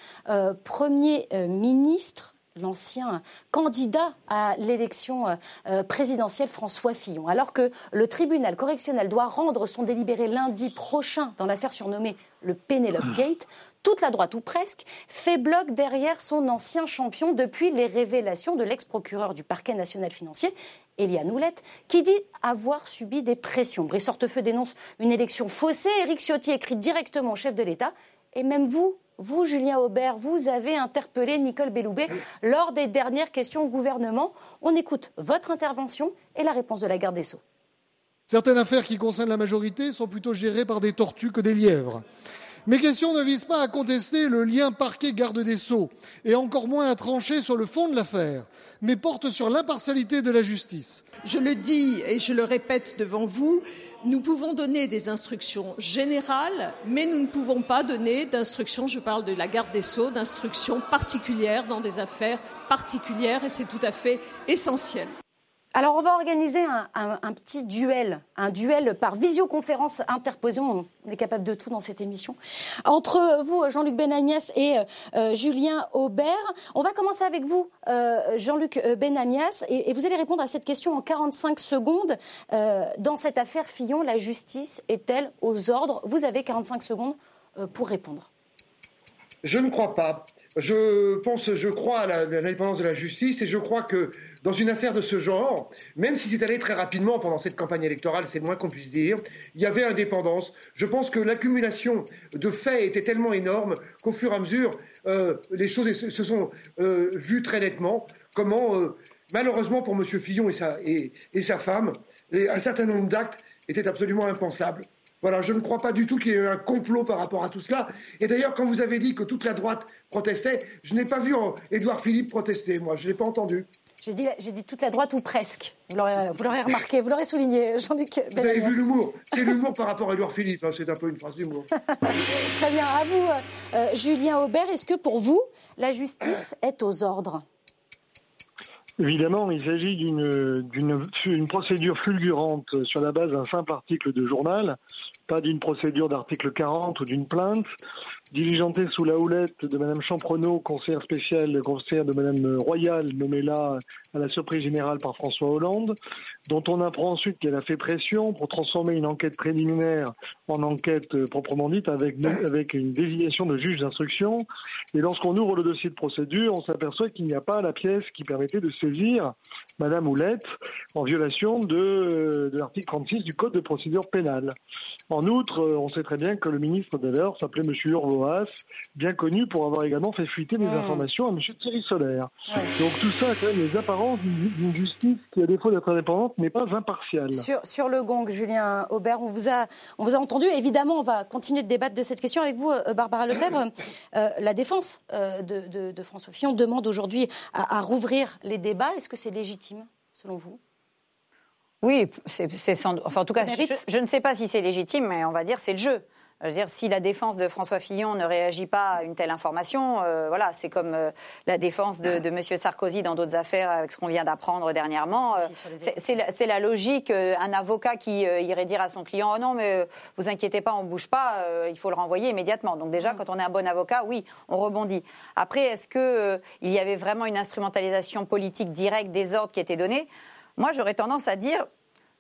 Premier ministre l'ancien candidat à l'élection euh, euh, présidentielle François Fillon. Alors que le tribunal correctionnel doit rendre son délibéré lundi prochain dans l'affaire surnommée le Penelope Gate, toute la droite, ou presque, fait bloc derrière son ancien champion depuis les révélations de l'ex-procureur du parquet national financier, Eliane Houlette, qui dit avoir subi des pressions. Brice Hortefeux dénonce une élection faussée. Éric Ciotti écrit directement au chef de l'État. Et même vous, vous, Julien Aubert, vous avez interpellé Nicole Belloubet lors des dernières questions au gouvernement. On écoute votre intervention et la réponse de la garde des Sceaux. Certaines affaires qui concernent la majorité sont plutôt gérées par des tortues que des lièvres. Mes questions ne visent pas à contester le lien parquet-garde des Sceaux, et encore moins à trancher sur le fond de l'affaire, mais portent sur l'impartialité de la justice. Je le dis et je le répète devant vous, nous pouvons donner des instructions générales, mais nous ne pouvons pas donner d'instructions, je parle de la garde des Sceaux, d'instructions particulières dans des affaires particulières, et c'est tout à fait essentiel. Alors, on va organiser un, petit duel, un duel par visioconférence interposée. On est capable de tout dans cette émission. Entre vous, Jean-Luc Benamias et euh, Julien Aubert. On va commencer avec vous, euh, Jean-Luc Benamias, et, vous allez répondre à cette question en 45 secondes. Euh, dans cette affaire Fillon, la justice est-elle aux ordres? Vous avez 45 secondes pour répondre. Je ne crois pas. Je pense, je crois à l'indépendance de la justice et je crois que dans une affaire de ce genre, même si c'est allé très rapidement pendant cette campagne électorale, c'est le moins qu'on puisse dire, il y avait indépendance. Je pense que l'accumulation de faits était tellement énorme qu'au fur et à mesure, euh, les choses se sont euh, vues très nettement. Comment, euh, malheureusement pour M. Fillon et sa, et, et sa femme, un certain nombre d'actes étaient absolument impensables. Voilà, je ne crois pas du tout qu'il y ait eu un complot par rapport à tout cela. Et d'ailleurs, quand vous avez dit que toute la droite protestait, je n'ai pas vu Édouard Philippe protester, moi, je ne l'ai pas entendu. J'ai dit, j'ai dit toute la droite ou presque. Vous l'aurez, remarqué, vous l'aurez souligné, Jean-Luc Vous avez vu l'humour. C'est l'humour par rapport à Édouard Philippe. Hein, c'est un peu une phrase d'humour. Très bien. À vous, euh, Julien Aubert. Est-ce que pour vous, la justice est aux ordres? Évidemment, il s'agit d'une procédure fulgurante sur la base d'un simple article de journal, pas d'une procédure d'article 40 ou d'une plainte, diligentée sous la houlette de Mme Champrenault, conseillère spéciale, conseillère de Mme Royal, nommée là à la surprise générale par François Hollande, dont on apprend ensuite qu'elle a fait pression pour transformer une enquête préliminaire en enquête proprement dite avec, avec une désignation de juge d'instruction. Et lorsqu'on ouvre le dossier de procédure, on s'aperçoit qu'il n'y a pas la pièce qui permettait de saisir Madame Houlette en violation de, l'article 36 du Code de procédure pénale. En outre, on sait très bien que le ministre d'alors s'appelait M. Urvoas, bien connu pour avoir également fait fuiter des mmh. informations à M. Thierry Solaire. Donc tout ça a quand même les apparences d'une justice qui, à défaut d'être indépendante, n'est pas impartiale. Sur, le gong, Julien Aubert, on vous, a, on vous a entendu. Évidemment, on va continuer de débattre de cette question avec vous, euh, Barbara Lefebvre. Euh, la défense euh, de, François Fillon demande aujourd'hui à rouvrir les débats est-ce que c'est légitime, selon vous? Oui, c'est sans... enfin, en tout cas, je, ne sais pas si c'est légitime, mais on va dire c'est le jeu. Je veux dire, si la défense de François Fillon ne réagit pas à une telle information, euh, voilà, c'est comme euh, la défense de, de M. Sarkozy dans d'autres affaires avec ce qu'on vient d'apprendre dernièrement. Euh, c'est la, la, logique. un avocat qui irait dire à son client oh non, mais vous inquiétez pas, on bouge pas, il faut le renvoyer immédiatement. Donc déjà, mm. quand on est un bon avocat, oui, on rebondit. Après, est-ce que il y avait vraiment une instrumentalisation politique directe des ordres qui étaient donnés? Moi, j'aurais tendance à dire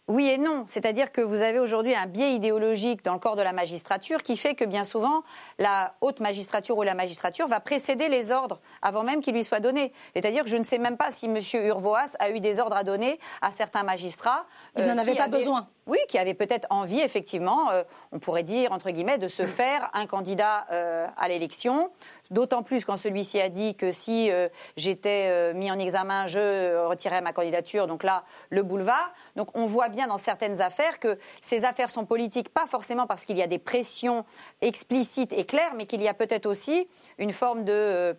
oui et non. C'est-à-dire que vous avez aujourd'hui un biais idéologique dans le corps de la magistrature qui fait que bien souvent, la haute magistrature ou la magistrature va précéder les ordres avant même qu'ils lui soient donnés. C'est-à-dire que je ne sais même pas si M. Urvoas a eu des ordres à donner à certains magistrats. Il n'en euh, avait pas besoin. Oui, qui avaient peut-être envie, effectivement, euh, on pourrait dire, entre guillemets, de se faire un candidat euh, à l'élection. D'autant plus quand celui-ci a dit que si euh, j'étais euh, mis en examen, je retirais ma candidature. Donc là, le boulevard. Donc on voit bien dans certaines affaires que ces affaires sont politiques, pas forcément parce qu'il y a des pressions explicites et claires, mais qu'il y a peut-être aussi une forme euh,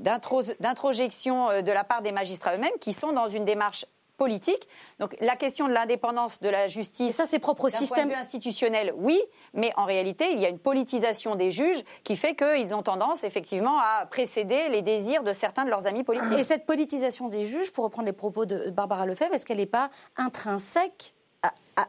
d'introjection de, la part des magistrats eux-mêmes qui sont dans une démarche politique. Donc la question de l'indépendance de la justice, ça c'est propre au système institutionnel, oui, mais en réalité il y a une politisation des juges qui fait qu'ils ont tendance effectivement à précéder les désirs de certains de leurs amis politiques. Et cette politisation des juges, pour reprendre les propos de Barbara Lefebvre, est-ce qu'elle n'est pas intrinsèque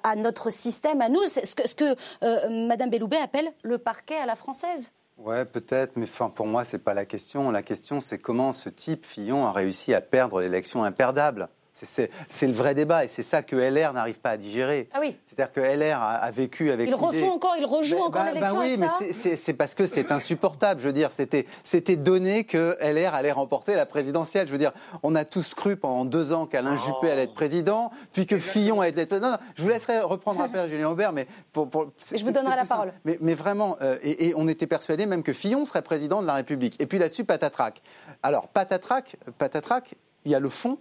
à, notre système, à nous, ce que, ce que euh, Madame Belloubet appelle le parquet à la française. Ouais, peut-être, mais enfin, pour moi, c'est pas la question. La question, c'est comment ce type, Fillon, a réussi à perdre l'élection imperdable? C'est le vrai débat et c'est ça que LR n'arrive pas à digérer. Ah oui. C'est-à-dire que LR a, a, vécu avec. Il refont encore, il rejoue ben, encore ben, l'élection. Ben oui, mais c'est parce que c'est insupportable. Je veux dire, c'était donné que LR allait remporter la présidentielle. Je veux dire, on a tous cru pendant deux ans qu'Alain oh. Juppé allait être président, puis que Fillon allait être président. Non, non, je vous laisserai reprendre après Julien Aubert, mais pour, pour je vous donnerai la parole. Mais, mais, vraiment, euh, et, et, on était persuadé même que Fillon serait président de la République. Et puis là-dessus, patatrac. Alors patatrac, patatrac, il y a le fond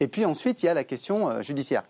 et puis ensuite, il y a la question euh, judiciaire.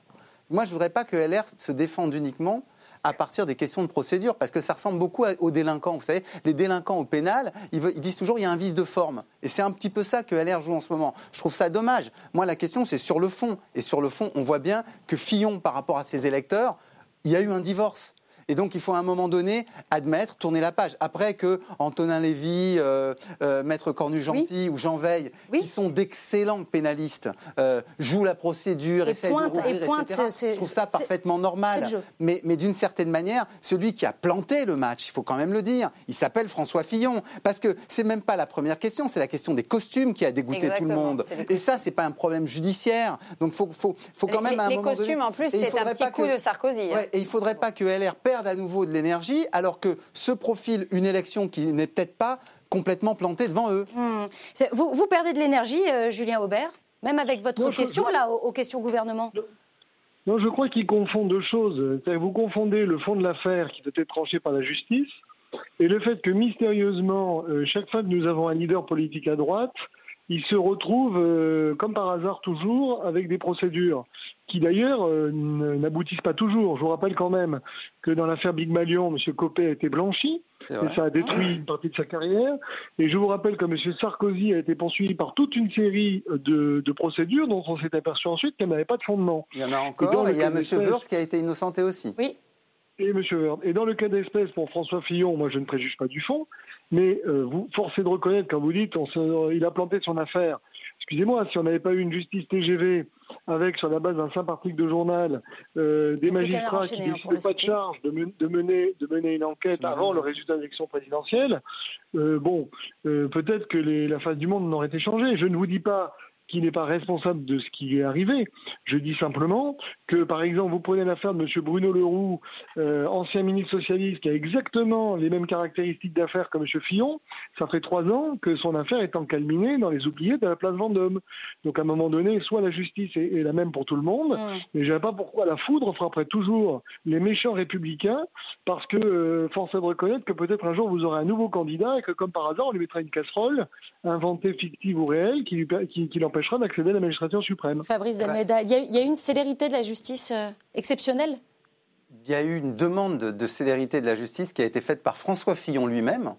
Moi, je ne voudrais pas que LR se défende uniquement à partir des questions de procédure, parce que ça ressemble beaucoup aux délinquants. Vous savez, les délinquants au pénal, ils, disent toujours il y a un vice de forme. Et c'est un petit peu ça que LR joue en ce moment. Je trouve ça dommage. Moi, la question, c'est sur le fond. Et sur le fond, on voit bien que Fillon, par rapport à ses électeurs, il y a eu un divorce. Et donc, il faut à un moment donné admettre, tourner la page. Après que Antonin Lévy, euh, euh, Maître Cornu-Gentil ou Jean Veil, qui sont d'excellents pénalistes, euh, jouent la procédure, et essayent pointe, de rouvrir, et pointe, etc. Je trouve ça parfaitement normal. Mais, mais d'une certaine manière, celui qui a planté le match, il faut quand même le dire, il s'appelle François Fillon. Parce que c'est même pas la première question, c'est la question des costumes qui a dégoûté tout le monde. Et ça, c'est pas un problème judiciaire. Donc, faut, faut, faut quand même à un les moment costumes, en plus, c'est un petit coup de Sarkozy. Hein. Et il faudrait pas que LR perde à nouveau de l'énergie, alors que se profile une élection qui n'est peut-être pas complètement plantée devant eux. Hmm. Vous, vous, perdez de l'énergie, euh, Julien Aubert, même avec votre question là aux, questions gouvernement. Non, je crois qu'il confond deux choses. Vous confondez le fond de l'affaire qui doit être tranché par la justice et le fait que mystérieusement, euh, chaque fois que nous avons un leader politique à droite, il se retrouve, euh, comme par hasard toujours, avec des procédures qui d'ailleurs euh, n'aboutissent pas toujours. Je vous rappelle quand même que dans l'affaire Big Malion, M. Copé a été blanchi, et ça a détruit une partie de sa carrière. Et je vous rappelle que M. Sarkozy a été poursuivi par toute une série de, procédures dont on s'est aperçu ensuite qu'elles n'avaient pas de fondement. Il y en a encore, et, il y a M. Wörth qui a été innocenté aussi. Oui. Et M. Wörth. Et dans le cas d'espèce, pour François Fillon, moi je ne préjuge pas du fond, mais euh, vous forcez de reconnaître, quand vous dites, on il a planté son affaire. Excusez-moi, si on n'avait pas eu une justice TGV avec, sur la base d'un simple article de journal, euh, des magistrats qui hein, décident pas de charge de, mener, de mener une enquête avant le résultat de l'élection présidentielle, euh, bon, peut-être que les, la face du monde n'aurait été changée. Je ne vous dis pas qui n'est pas responsable de ce qui est arrivé. Je dis simplement que, par exemple, vous prenez l'affaire de M. Bruno Leroux, euh, ancien ministre socialiste, qui a exactement les mêmes caractéristiques d'affaires que M. Fillon. Ça fait trois ans que son affaire est encalminée dans les oubliettes de la place Vendôme. Donc, à un moment donné, soit la justice est, la même pour tout le monde, mais je ne sais pas pourquoi la foudre frapperait toujours les méchants républicains, parce que euh, force est de reconnaître que peut-être un jour vous aurez un nouveau candidat et que, comme par hasard, on lui mettra une casserole, inventée, fictive ou réelle, qui, qui, qui l'empêche d'accéder à la magistrature suprême. Fabrice Delmeda, il y, a, eu une célérité de la justice euh, exceptionnelle? Il y a eu une demande de, célérité de la justice qui a été faite par François Fillon lui-même,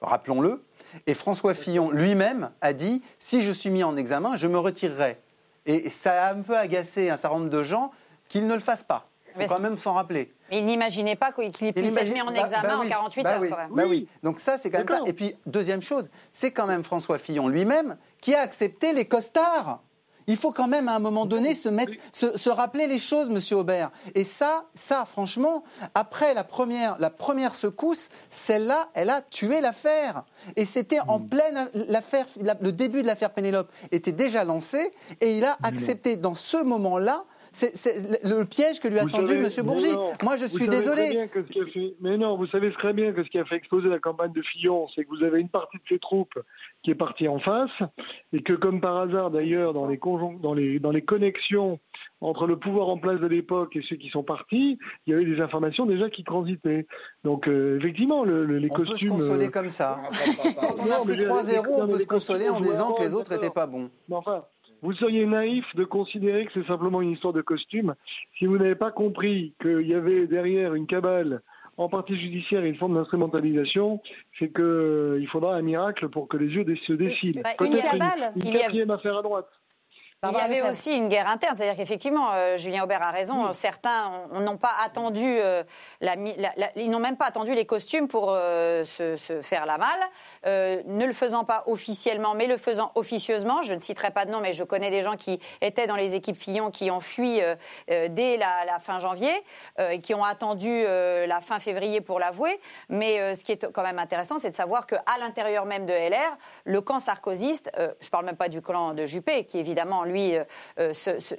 rappelons-le. Et François Fillon lui-même a dit si je suis mis en examen, je me retirerai. Et ça a un peu agacé un certain nombre de gens qu'il ne le fasse pas. Il faut quand même s'en rappeler. Mais il n'imaginait pas qu'il puisse être mis en bah, examen bah en 48 bah heures. Oui, bah oui. Donc ça, c'est quand même ça. Et puis, deuxième chose, c'est quand même François Fillon lui-même qui a accepté les costards. Il faut quand même à un moment donné se, mettre, se, rappeler les choses, Monsieur Aubert. Et ça, ça, franchement, après la première, la première secousse, celle-là, elle a tué l'affaire. Et c'était en hmm. pleine l'affaire, le début de l'affaire Pénélope était déjà lancé, et il a accepté dans ce moment-là c'est le piège que lui a tendu M. Bourgi. Moi, je suis désolé. mais non, vous savez très bien que ce qui a fait exploser la campagne de Fillon, c'est que vous avez une partie de ses troupes qui est partie en face, et que comme par hasard, d'ailleurs, dans les, dans, les, dans les connexions entre le pouvoir en place de l'époque et ceux qui sont partis, il y avait des informations déjà qui transitaient. Donc, euh, effectivement, les costumes. On peut se consoler comme ça. Quand on a pris 3-0, on peut se consoler en disant que les autres n'étaient pas bons. enfin, vous seriez naïf de considérer que c'est simplement une histoire de costume si vous n'avez pas compris qu'il y avait derrière une cabale en partie judiciaire et une forme d'instrumentalisation, c'est qu'il euh, faudra un miracle pour que les yeux se décident. Bah, une cabale, une, une quatrième affaire à droite. Il y avait aussi une guerre interne, c'est-à-dire qu'effectivement, euh, Julien Aubert a raison. Certains n'ont pas attendu, euh, la, ils n'ont même pas attendu les costumes pour euh, se, se, faire la malle, ne le faisant pas officiellement, mais le faisant officieusement. Je ne citerai pas de nom, mais je connais des gens qui étaient dans les équipes Fillon qui ont fui dès la, la, fin janvier et qui ont attendu la fin février pour l'avouer. Mais ce qui est quand même intéressant, c'est de savoir qu'à l'intérieur même de LR, le camp sarkozyste, je ne parle même pas du clan de Juppé, qui évidemment lui euh, euh,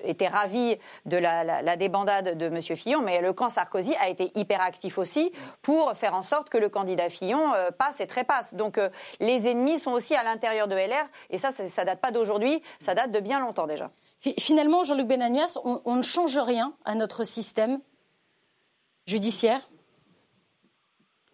était ravi de la, débandade de M. Fillon, mais le camp Sarkozy a été hyper actif aussi pour faire en sorte que le candidat Fillon euh, passe et trépasse. Donc les ennemis sont aussi à l'intérieur de LR, et ça, ça date pas d'aujourd'hui, ça date de bien longtemps déjà. Finalement, Jean-Luc Benagnas, on ne change rien à notre système judiciaire?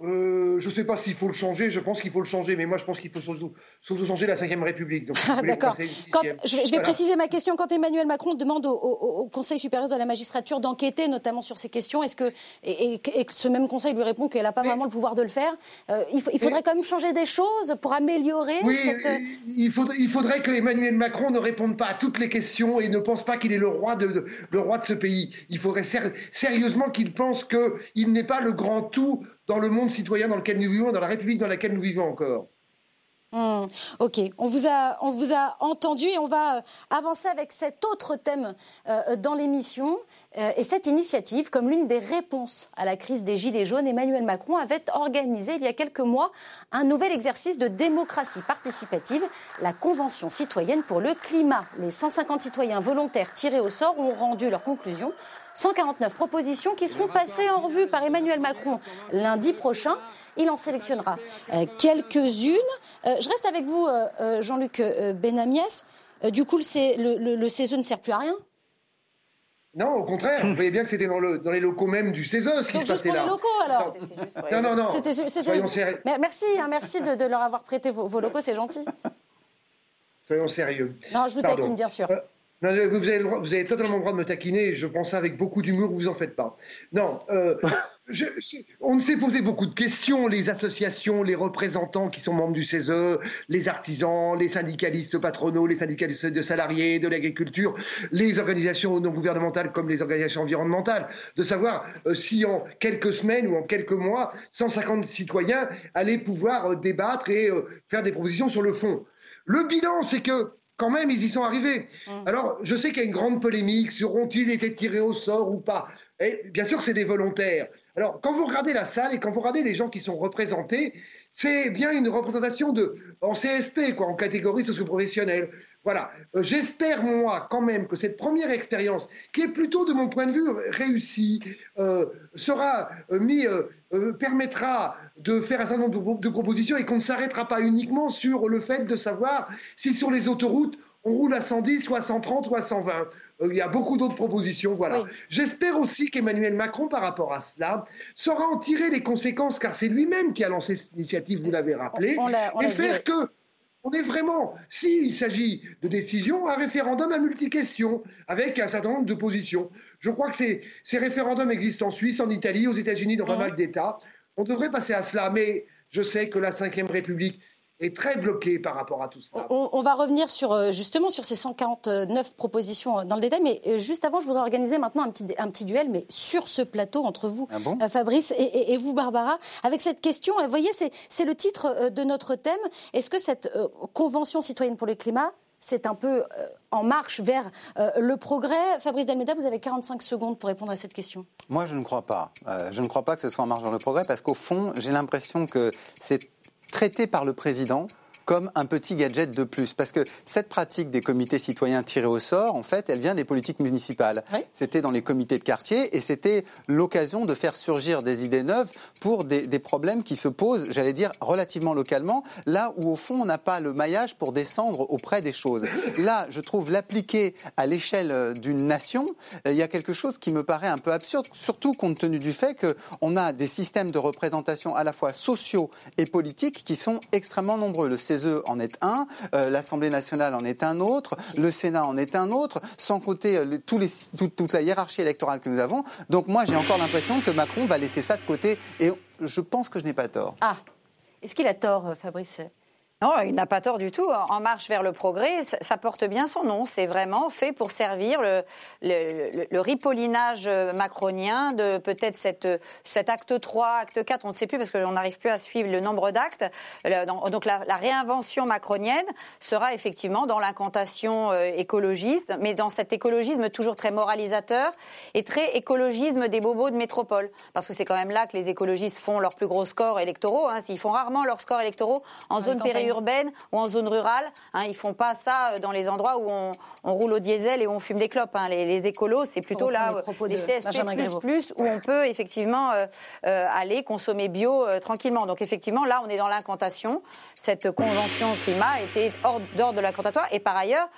Euh, je ne sais pas s'il faut le changer, je pense qu'il faut le changer, mais moi je pense qu'il faut surtout, changer la Ve République. Ah, d'accord. Je, vais préciser ma question. Quand Emmanuel Macron demande au, Conseil supérieur de la magistrature d'enquêter notamment sur ces questions, est-ce que et, ce même Conseil lui répond qu'elle n'a pas vraiment le pouvoir de le faire euh, il, faudrait quand même changer des choses pour améliorer oui, il, faudrait, il faudrait que Emmanuel Macron ne réponde pas à toutes les questions et ne pense pas qu'il est le roi de, le roi de ce pays. Il faudrait sérieusement qu'il pense qu'il n'est pas le grand tout dans le monde citoyen dans lequel nous vivons, dans la République dans laquelle nous vivons encore. Hmm, ok, on vous, a, entendu et on va euh, avancer avec cet autre thème euh, dans l'émission. Euh, et cette initiative, comme l'une des réponses à la crise des Gilets jaunes, Emmanuel Macron avait organisé il y a quelques mois un nouvel exercice de démocratie participative, la Convention citoyenne pour le climat. Les 150 citoyens volontaires tirés au sort ont rendu leurs conclusions 149 propositions qui seront passées en revue par Emmanuel Macron lundi prochain. Il en sélectionnera euh, quelques-unes. Euh, je reste avec vous, euh, Jean-Luc Benamiès. Du coup, le, le, CESE ne sert plus à rien? Non, au contraire, vous voyez bien que c'était dans, les locaux même du CESE ce qui se passait là. les locaux alors Non, non, non. Merci, hein, merci de, leur avoir prêté vos, locaux, c'est gentil. Soyons sérieux. Non, je vous taquine, bien sûr. Vous avez, totalement le droit de me taquiner, je prends ça avec beaucoup d'humour, vous en faites pas. Non, euh, on s'est posé beaucoup de questions, les associations, les représentants qui sont membres du CESE, les artisans, les syndicalistes patronaux, les syndicalistes de salariés, de l'agriculture, les organisations non gouvernementales comme les organisations environnementales, de savoir euh, si en quelques semaines ou en quelques mois, 150 citoyens allaient pouvoir euh, débattre et faire des propositions sur le fond. Le bilan, c'est que quand même, ils y sont arrivés. Mmh. Alors, je sais qu'il y a une grande polémique sur ont-ils été tirés au sort ou pas. Et bien sûr, c'est des volontaires. Alors, quand vous regardez la salle et quand vous regardez les gens qui sont représentés, c'est bien une représentation de, en CSP, quoi, en catégorie socio-professionnelle. Voilà. Euh, j'espère, moi, quand même, que cette première expérience, qui est plutôt, de mon point de vue, réussie, euh, sera euh, mis, permettra de faire un certain nombre de, propositions et qu'on ne s'arrêtera pas uniquement sur le fait de savoir si sur les autoroutes, on roule à 110, soit 130, soit 120. Il y a beaucoup d'autres propositions, voilà. J'espère aussi qu'Emmanuel Macron, par rapport à cela, saura en tirer les conséquences, car c'est lui-même qui a lancé cette initiative, vous l'avez rappelé, et faire que on est vraiment, s'il s'agit de décision, un référendum à multiquestion, avec un certain nombre de positions. Je crois que ces, ces référendums existent en Suisse, en Italie, aux États-Unis, dans pas mal d'États. On devrait passer à cela, mais je sais que la Ve République est très bloqué par rapport à tout ça. On, va revenir sur, euh, justement sur ces 149 propositions euh, dans le détail, mais euh, juste avant, je voudrais organiser maintenant un petit, un petit duel, mais sur ce plateau entre vous, ah Fabrice, et, vous, Barbara, avec cette question. Vous voyez, c'est le titre de notre thème. Est-ce que cette Convention citoyenne pour le climat c'est un peu en marche vers le progrès? Fabrice Dalmeda, vous avez 45 secondes pour répondre à cette question. Moi, je ne crois pas. je ne crois pas que ce soit en marche vers le progrès parce qu'au fond, j'ai l'impression que c'est traité par le président comme un petit gadget de plus. Parce que cette pratique des comités citoyens tirés au sort, en fait, elle vient des politiques municipales. C'était dans les comités de quartier et c'était l'occasion de faire surgir des idées neuves pour des, problèmes qui se posent, j'allais dire, relativement localement, là où au fond on n'a pas le maillage pour descendre auprès des choses. Là, je trouve l'appliquer à l'échelle euh, d'une nation, euh, il y a quelque chose qui me paraît un peu absurde, surtout compte tenu du fait qu'on a des systèmes de représentation à la fois sociaux et politiques qui sont extrêmement nombreux. Le CESE en est un, euh, l'Assemblée nationale en est un autre, le Sénat en est un autre, sans compter euh, toute la hiérarchie électorale que nous avons. Donc moi, j'ai encore l'impression que Macron va laisser ça de côté et je pense que je n'ai pas tort. Ah, est-ce qu'il a tort, euh, Fabrice? Non, il n'a pas tort du tout. En marche vers le progrès, ça porte bien son nom. C'est vraiment fait pour servir le, le, ripollinage macronien de peut-être cette, cet acte 3, acte 4, on ne sait plus parce qu'on n'arrive plus à suivre le nombre d'actes. Donc la, réinvention macronienne sera effectivement dans l'incantation euh, écologiste, mais dans cet écologisme toujours très moralisateur et très écologisme des bobos de métropole. Parce que c'est quand même là que les écologistes font leurs plus gros scores électoraux. Hein. Ils font rarement leurs scores électoraux en zone périurbaine ou en zone rurale. Hein. Ils font pas ça euh, dans les endroits où on, roule au diesel et où on fume des clopes. Hein. Les, écolos, c'est plutôt là, les CSP++, où on peut effectivement euh, euh, aller consommer bio tranquillement. Donc effectivement, là, on est dans l'incantation. Cette convention climat était hors d'ordre de l'incantatoire. Et par ailleurs,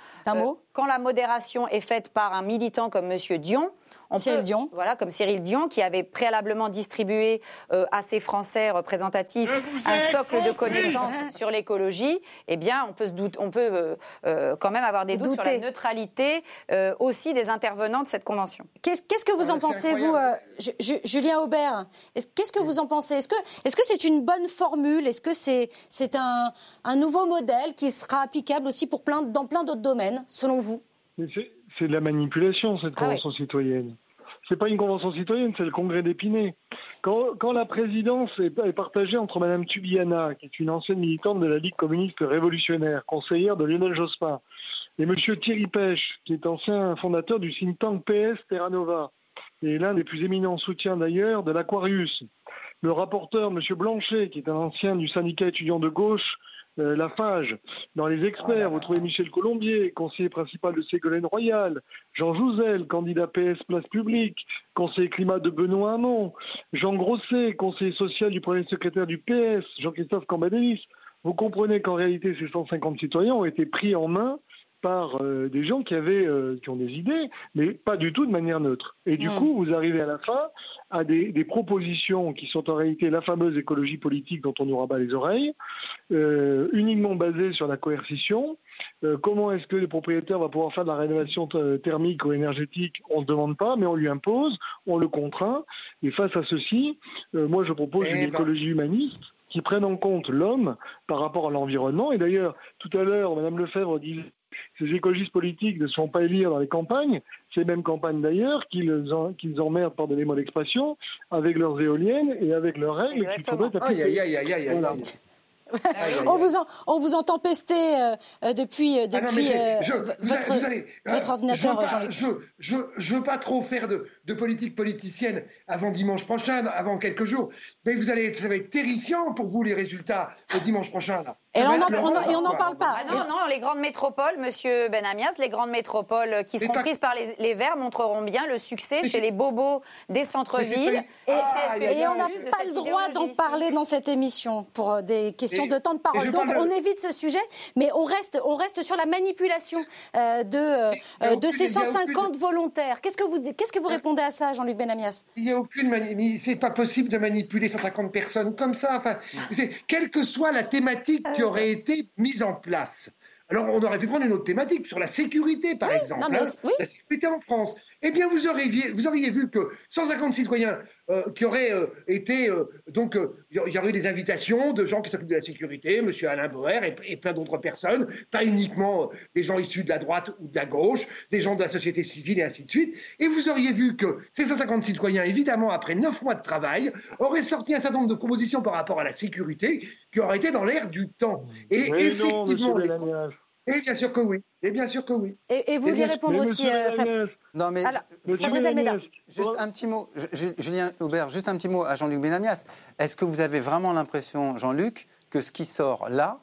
quand la modération est faite par un militant comme M. Dion, Cyril Dion. Voilà, comme Cyril Dion, qui avait préalablement distribué euh, à ses Français représentatifs un socle de connaissances sur l'écologie. Eh bien, on peut, se doute, on peut euh, euh, quand même avoir des doutes sur la neutralité aussi des intervenants de cette convention. Qu'est-ce que vous en pensez, vous, Julien Aubert Qu'est-ce que vous en pensez? Est-ce que c'est -ce c'est une bonne formule? Est-ce que c'est un nouveau modèle qui sera applicable aussi pour plein, dans plein d'autres domaines, selon vous? C'est de la manipulation, cette ah convention citoyenne. C'est pas une convention citoyenne, c'est le congrès d'Épinay. Quand, la présidence est, partagée entre Mme Tubiana, qui est une ancienne militante de la Ligue communiste révolutionnaire, conseillère de Lionel Jospin, et M. Thierry Pêche, qui est ancien fondateur du think tank PS Terra Nova, et l'un des plus éminents soutiens d'ailleurs de l'Aquarius. Le rapporteur, M. Blanchet, qui est un ancien du syndicat étudiant de gauche euh, la FAGE. Dans les experts, vous trouvez Michel Colombier, conseiller principal de Ségolène Royal, Jean Jouzel, candidat PS Place Publique, conseiller climat de Benoît Hamon, Jean Grosset, conseiller social du premier secrétaire du PS, Jean-Christophe Cambadélis. Vous comprenez qu'en réalité, ces 150 citoyens ont été pris en main par euh, des gens qui avaient euh, qui ont des idées, mais pas du tout de manière neutre. Et du mm. coup, vous arrivez à la fin à des, propositions qui sont en réalité la fameuse écologie politique dont on nous rabat les oreilles, euh, uniquement basées sur la coercition. comment est-ce que les propriétaires vont pouvoir faire de la rénovation thermique ou énergétique? On ne demande pas, mais on lui impose, on le contraint. Et face à ceci, moi je propose une eh ben. écologie humaniste qui prenne en compte l'homme par rapport à l'environnement. Et d'ailleurs, tout à l'heure, Mme Lefebvre disait ces écologistes politiques ne sont pas élire dans les campagnes, ces mêmes campagnes d'ailleurs, qu'ils qu'ils emmerdent, pardonnez-moi l'expression, avec leurs éoliennes et avec leurs règles qui on, vous on vous entend pester euh, euh, depuis, euh, depuis votre, ordinateur, Jean-Luc. Je ne veux, pas trop faire de, de, politique politicienne avant dimanche prochain, avant quelques jours, mais vous allez, ça va être terrifiant pour vous les résultats de dimanche prochain. Là. Et on n'en parle pas. Ah non, non, les grandes métropoles, Monsieur Benamias, les grandes métropoles qui seront prises par les, Verts montreront bien le succès chez les bobos des centres-villes. Et, et, on n'a pas le droit d'en parler dans cette émission pour des questions de temps de parole. Donc on évite ce sujet, mais on reste, on reste sur la manipulation euh, de, euh, de ces 150 volontaires. Qu'est-ce que vous, qu'est-ce que vous répondez à ça, Jean-Luc Benamias? Il n'y a aucune c'est pas possible de manipuler 150 personnes comme ça. Enfin, quelle que soit la thématique qui aurait été mise en place. Alors, on aurait pu prendre une autre thématique sur la sécurité, par exemple. Hein, la sécurité en France. Eh bien, vous auriez, vous auriez vu que 150 citoyens euh, qui auraient euh, été. Euh, donc, il y aurait eu des invitations de gens qui s'occupent de la sécurité, M. Alain Boer et, plein d'autres personnes, pas uniquement des gens issus de la droite ou de la gauche, des gens de la société civile et ainsi de suite. Et vous auriez vu que ces 150 citoyens, évidemment, après neuf mois de travail, auraient sorti un certain nombre de propositions par rapport à la sécurité qui auraient été dans l'air du temps. Et effectivement. Et bien sûr que oui. Et bien sûr que oui. Et, vous voulez répondre aussi, non, mais juste un petit mot, Julien Aubert, juste un petit mot à Jean-Luc Benamias. Est-ce que vous avez vraiment l'impression, Jean-Luc, que ce qui sort là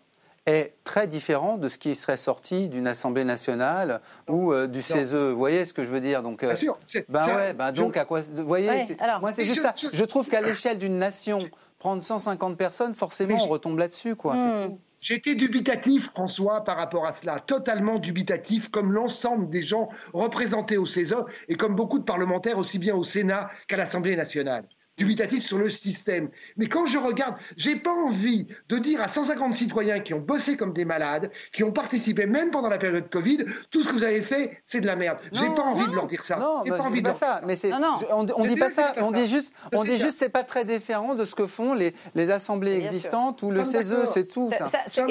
est très différent de ce qui serait sorti d'une Assemblée nationale ou euh, du CESE. Vous voyez ce que je veux dire Donc, euh, Bien sûr. Ben ouais, ben donc à quoi Vous voyez Moi, c'est juste ça. Je trouve qu'à l'échelle d'une nation, prendre 150 personnes, forcément, on retombe là-dessus, quoi. Hmm. J'étais dubitatif, François, par rapport à cela, totalement dubitatif, comme l'ensemble des gens représentés au CESE et comme beaucoup de parlementaires, aussi bien au Sénat qu'à l'Assemblée nationale. Dubitatif sur le système. Mais quand je regarde, j'ai pas envie de dire à 150 citoyens qui ont bossé comme des malades, qui ont participé même pendant la période Covid, tout ce que vous avez fait, c'est de la merde. J'ai pas envie de leur dire ça. Non, bah, pas envie pas ça. Mais c'est, Non, on, on dit pas ça. On dit juste, on dit que- juste, c'est pas très différent de ce que font les, les assemblées sûr. existantes ou le CESE, d'accord. c'est tout. Ça-.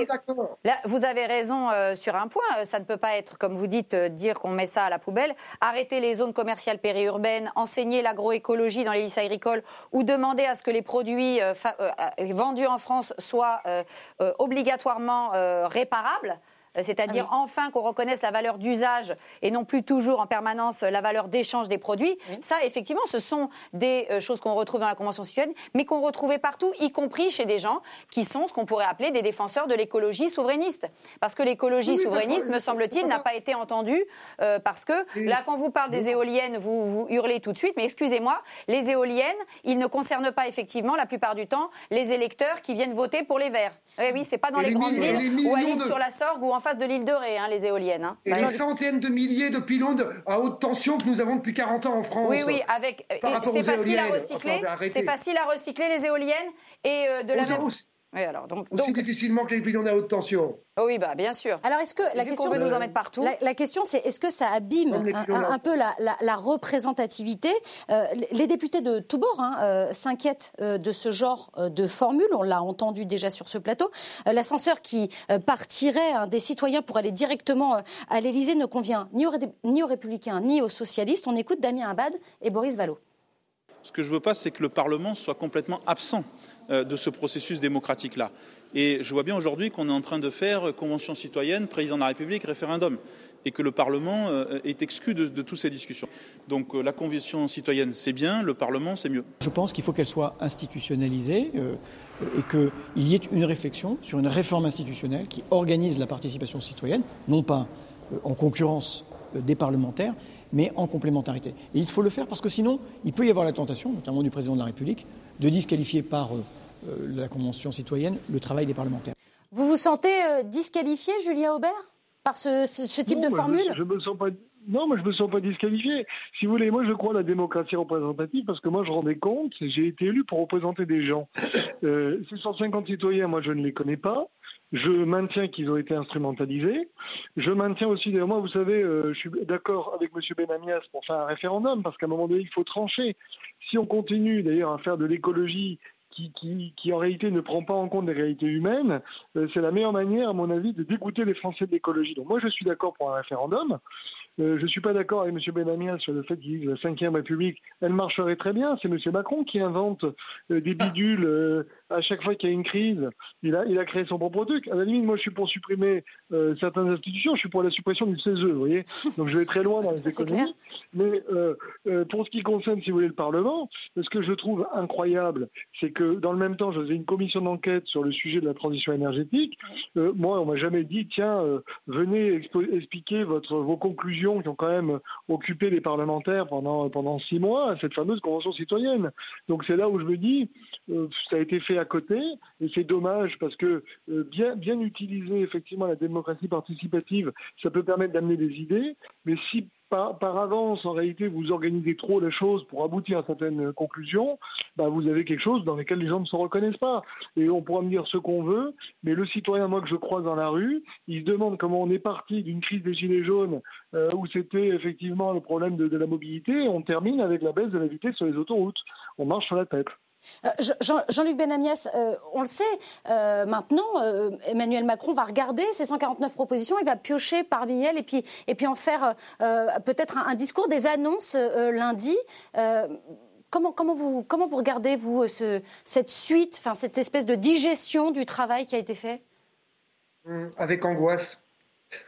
Là, vous avez raison euh, sur un point. Euh, Ça ne peut pas être, comme vous dites, euh, dire qu'on met ça à la poubelle. Arrêter les zones commerciales périurbaines, enseigner l'agroécologie dans les lycées agricoles ou demander à ce que les produits euh, euh, euh, vendus en France soient obligatoirement réparables. Euh, C'est-à-dire Ah enfin qu'on reconnaisse la valeur d'usage et non plus toujours en permanence la valeur d'échange des produits. Ça, effectivement, ce sont des euh, choses qu'on retrouve dans la Convention citoyenne, mais qu'on retrouvait partout, y compris chez des gens qui sont ce qu'on pourrait appeler des défenseurs de l'écologie souverainiste. Parce que l'écologie Oui, souverainiste, me semble-t-il, n'a pas été entendue euh, parce que là, quand vous parlez des éoliennes, vous, vous hurlez tout de suite, mais excusez-moi, les éoliennes, ils ne concernent pas effectivement la plupart du temps les électeurs qui viennent voter pour les Verts. Oui, oui, c'est pas dans les, les grandes villes ou à l'île de- sur la Sorgue ou en face de l'île de Ré, hein, les éoliennes. hein. Et Bah, les centaines de milliers de pylônes à haute tension que nous avons depuis 40 ans en France. Oui, oui, avec. C'est facile à recycler. C'est facile à recycler les éoliennes et euh, de la même. Aussi- Oui, alors donc. aussi donc- difficilement que les pylônes à haute tension. Oh oui, bah bien sûr. Alors, est-ce que la question, veut nous en mettre partout. La, la question, c'est est-ce que ça abîme un, peu la, la- la représentativité? Euh, Les députés de tous bords hein, euh, s'inquiètent euh, de ce genre euh, de formule. On l'a entendu déjà sur ce plateau. Euh, L'ascenseur qui euh, partirait hein, des citoyens pour aller directement euh, à l'Élysée ne convient ni aux, ré- ni aux républicains ni aux socialistes. On écoute Damien Abad et Boris Vallot. Ce que je ne veux pas, c'est que le Parlement soit complètement absent de ce processus démocratique-là. Et je vois bien aujourd'hui qu'on est en train de faire euh, convention citoyenne, président de la République, référendum, et que le Parlement euh, est exclu de, de toutes ces discussions. Donc euh, la convention citoyenne, c'est bien, le Parlement, c'est mieux. Je pense qu'il faut qu'elle soit institutionnalisée euh, et qu'il y ait une réflexion sur une réforme institutionnelle qui organise la participation citoyenne, non pas euh, en concurrence euh, des parlementaires, mais en complémentarité. Et il faut le faire parce que sinon, il peut y avoir la tentation, notamment du président de la République, de disqualifier par euh, euh, la Convention citoyenne le travail des parlementaires. Vous vous sentez euh, disqualifié, Julien Aubert, par ce, ce- ce type Non, de moi, formule je, je me sens pas. Non, moi je me sens pas disqualifié. Si vous voulez, moi je crois à la démocratie représentative parce que moi je rendais compte, j'ai été élu pour représenter des gens. Euh, ces 150 citoyens, moi je ne les connais pas. Je maintiens qu'ils ont été instrumentalisés. Je maintiens aussi, d'ailleurs, moi vous savez, euh, je suis d'accord avec M. Benamias pour faire un référendum parce qu'à un moment donné il faut trancher. Si on continue d'ailleurs à faire de l'écologie qui, en réalité ne prend pas en compte les réalités humaines, euh, c'est la meilleure manière, à mon avis, de dégoûter les Français de l'écologie. Donc moi, je suis d'accord pour un référendum. Euh, je ne suis pas d'accord avec M. Benamias sur le fait qu'il dise que la Ve République, elle marcherait très bien. C'est M. Macron qui invente euh, des bidules euh, à chaque fois qu'il y a une crise. Il a, il a créé son propre truc. À la limite, moi, je suis pour supprimer certaines institutions. Je suis pour la suppression du CESE, vous voyez. Donc je vais très loin dans les économies. Mais pour ce qui concerne, si vous voulez, le Parlement, ce que je trouve incroyable, c'est que dans le même temps, je faisais une commission d'enquête sur le sujet de la transition énergétique. Moi, on m'a jamais dit, tiens, venez expliquer votre, vos conclusions qui ont quand même occupé les parlementaires pendant, pendant six mois cette fameuse convention citoyenne. Donc c'est là où je me dis, euh, ça a été fait à côté, et c'est dommage parce que euh, bien, bien utiliser effectivement la démocratie participative, ça peut permettre d'amener des idées, mais si par, avance, en réalité, vous organisez trop les choses pour aboutir à certaines conclusions, bah, vous avez quelque chose dans lequel les gens ne se reconnaissent pas. Et on pourra me dire ce qu'on veut, mais le citoyen, moi, que je croise dans la rue, il se demande comment on est parti d'une crise des Gilets jaunes euh, où c'était effectivement le problème de, de la mobilité, et on termine avec la baisse de la vitesse sur les autoroutes. On marche sur la tête. Euh, Jean- Jean-Luc Benamias, euh, on le sait, euh, maintenant, Emmanuel Macron va regarder ces 149 propositions, il va piocher parmi elles et puis, et puis en faire peut-être un, discours, des annonces lundi. Comment, comment, vous, comment vous regardez, vous, ce, cette suite, cette espèce de digestion du travail qui a été fait? Hum, Avec angoisse.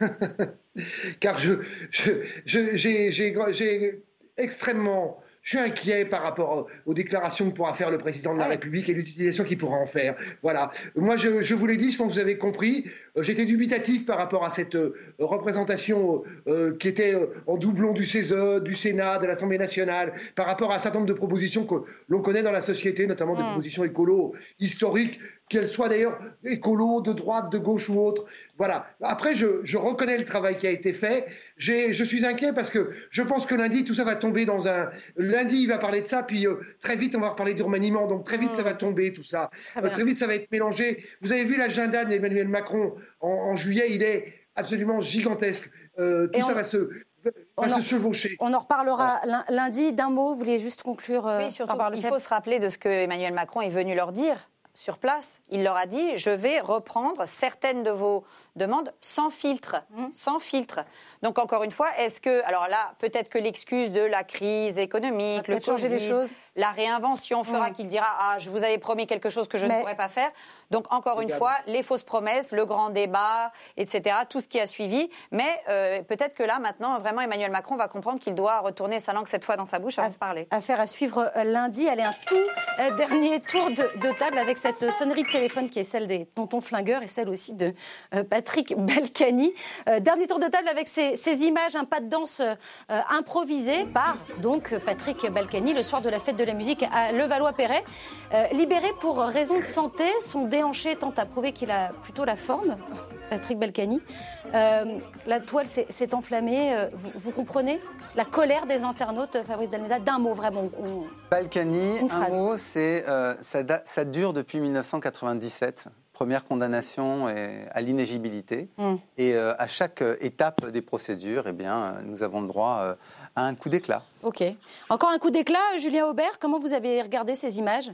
Car je, je, je- j'ai, j'ai- j'ai extrêmement. Je suis inquiet par rapport aux déclarations que pourra faire le président de la République et l'utilisation qu'il pourra en faire. Voilà. Moi, je, je vous l'ai dit, je pense que vous avez compris. Euh, J'étais dubitatif par rapport à cette euh, représentation euh, qui était en doublon du CESE, du Sénat, de l'Assemblée nationale, par rapport à un certain nombre de propositions que l'on connaît dans la société, notamment des Mm. propositions écolo historiques qu'elles soient d'ailleurs écolo, de droite, de gauche ou autre. Voilà. Après, je, reconnais le travail qui a été fait. Je suis inquiet parce que je pense que lundi, tout ça va tomber dans un. Lundi, il va parler de ça, puis euh, très vite, on va reparler du remaniement. Donc très vite, ça va tomber, tout ça. Très, euh, vite, ça va être mélangé. Vous avez vu l'agenda d'Emmanuel Macron en, juillet, il est absolument gigantesque. Euh, tout ça va se. Se chevaucher. On en reparlera lundi. D'un mot, vous voulez juste conclure oui, surtout, Il faut se rappeler de ce que Emmanuel Macron est venu leur dire sur place. Il leur a dit je vais reprendre certaines de vos demandes sans filtre, mmh. sans filtre. Donc encore une fois, est-ce que alors là peut-être que l'excuse de la crise économique, le changer les choses, la réinvention fera mmh. qu'il dira ah je vous avais promis quelque chose que je ne pourrais pas faire. Donc encore une fois, les fausses promesses, le grand débat, etc., tout ce qui a suivi. Mais euh, peut-être que là, maintenant, vraiment, Emmanuel Macron va comprendre qu'il doit retourner sa langue cette fois dans sa bouche avant de parler. Affaire à suivre euh, lundi. Allez, un tout euh, dernier tour de, table avec cette sonnerie de téléphone qui est celle des tontons flingueurs et celle aussi de Patrick Balkany. dernier tour de table avec ces, images, un pas de danse improvisé par donc Patrick Balkany le soir de la fête de la musique à Levallois-Perret. libéré pour raison de santé, son déhanché tente à prouver qu'il a plutôt la forme, Patrick Balkany. Euh, la toile s'est enflammée. Euh, vous, comprenez la colère des internautes, Fabrice Dalmeda D'un mot, vraiment. Balkany, un mot, c'est euh, ça, dure depuis 1997 première condamnation à l'inégibilité. Hmm. Et à chaque étape des procédures, eh bien, nous avons le droit à un coup d'éclat. Ok. Encore un coup d'éclat, Julien Aubert, comment vous avez regardé ces images?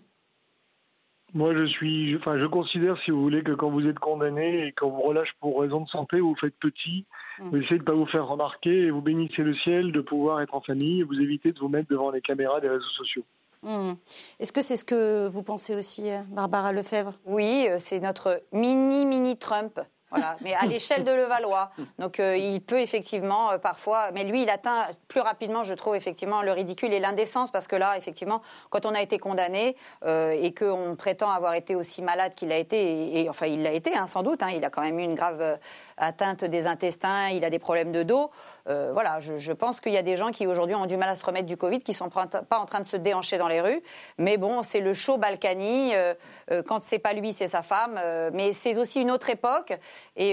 Moi, je suis, enfin, je considère, si vous voulez, que quand vous êtes condamné et qu'on vous relâche pour raison de santé, vous faites petit, mm. vous essayez de ne pas vous faire remarquer et vous bénissez le ciel de pouvoir être en famille et vous évitez de vous mettre devant les caméras des réseaux sociaux. Mm. Est-ce que c'est ce que vous pensez aussi, euh, Barbara Lefebvre? Oui, euh, c'est notre mini-mini Trump. Voilà, mais à l'échelle de Levallois. Donc euh, il peut effectivement parfois, mais lui il atteint plus rapidement, je trouve effectivement le ridicule et l'indécence parce que là effectivement, quand on a été condamné et qu'on prétend avoir été aussi malade qu'il a été, et, enfin il l'a été hein, sans doute, hein, il a quand même eu une grave atteinte des intestins, il a des problèmes de dos. Euh, voilà, je, pense qu'il y a des gens qui aujourd'hui ont du mal à se remettre du Covid, qui sont pas en train de se déhancher dans les rues. Mais bon, c'est le show Balkany. Euh, euh, quand c'est pas lui, c'est sa femme. mais c'est aussi une autre époque. Et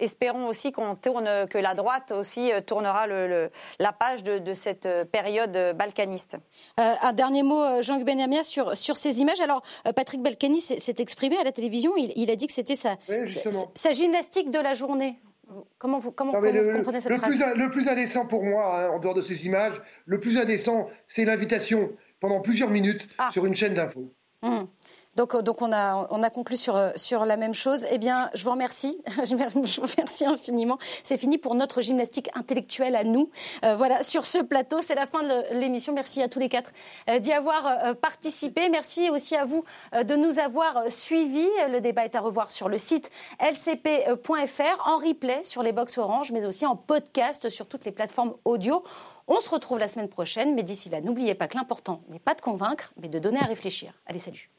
espérons aussi qu'on tourne, que la droite aussi tournera la page de, cette période balkaniste. un dernier mot, Jean-Luc Benamia, sur, sur ces images. Alors, Patrick Balkany s'est exprimé à la télévision. Il, a dit que c'était sa, sa gymnastique de la journée. Comment vous, comment, le, comprenez cette le plus, le plus indécent pour moi, hein, en dehors de ces images, le plus indécent, c'est l'invitation pendant plusieurs minutes ah. sur une chaîne d'infos. Hum. Donc, euh, donc on, a, on a conclu sur, euh, sur la même chose. Eh bien, je vous remercie. Je vous remercie infiniment. C'est fini pour notre gymnastique intellectuelle à nous. Euh, voilà, sur ce plateau, c'est la fin de l'émission. Merci à tous les quatre d'y avoir participé. Merci aussi à vous de nous avoir suivis. Le débat est à revoir sur le site lcp.fr, en replay sur les box Orange, mais aussi en podcast sur toutes les plateformes audio. On se retrouve la semaine prochaine, mais d'ici là, n'oubliez pas que l'important n'est pas de convaincre, mais de donner à réfléchir. Allez, salut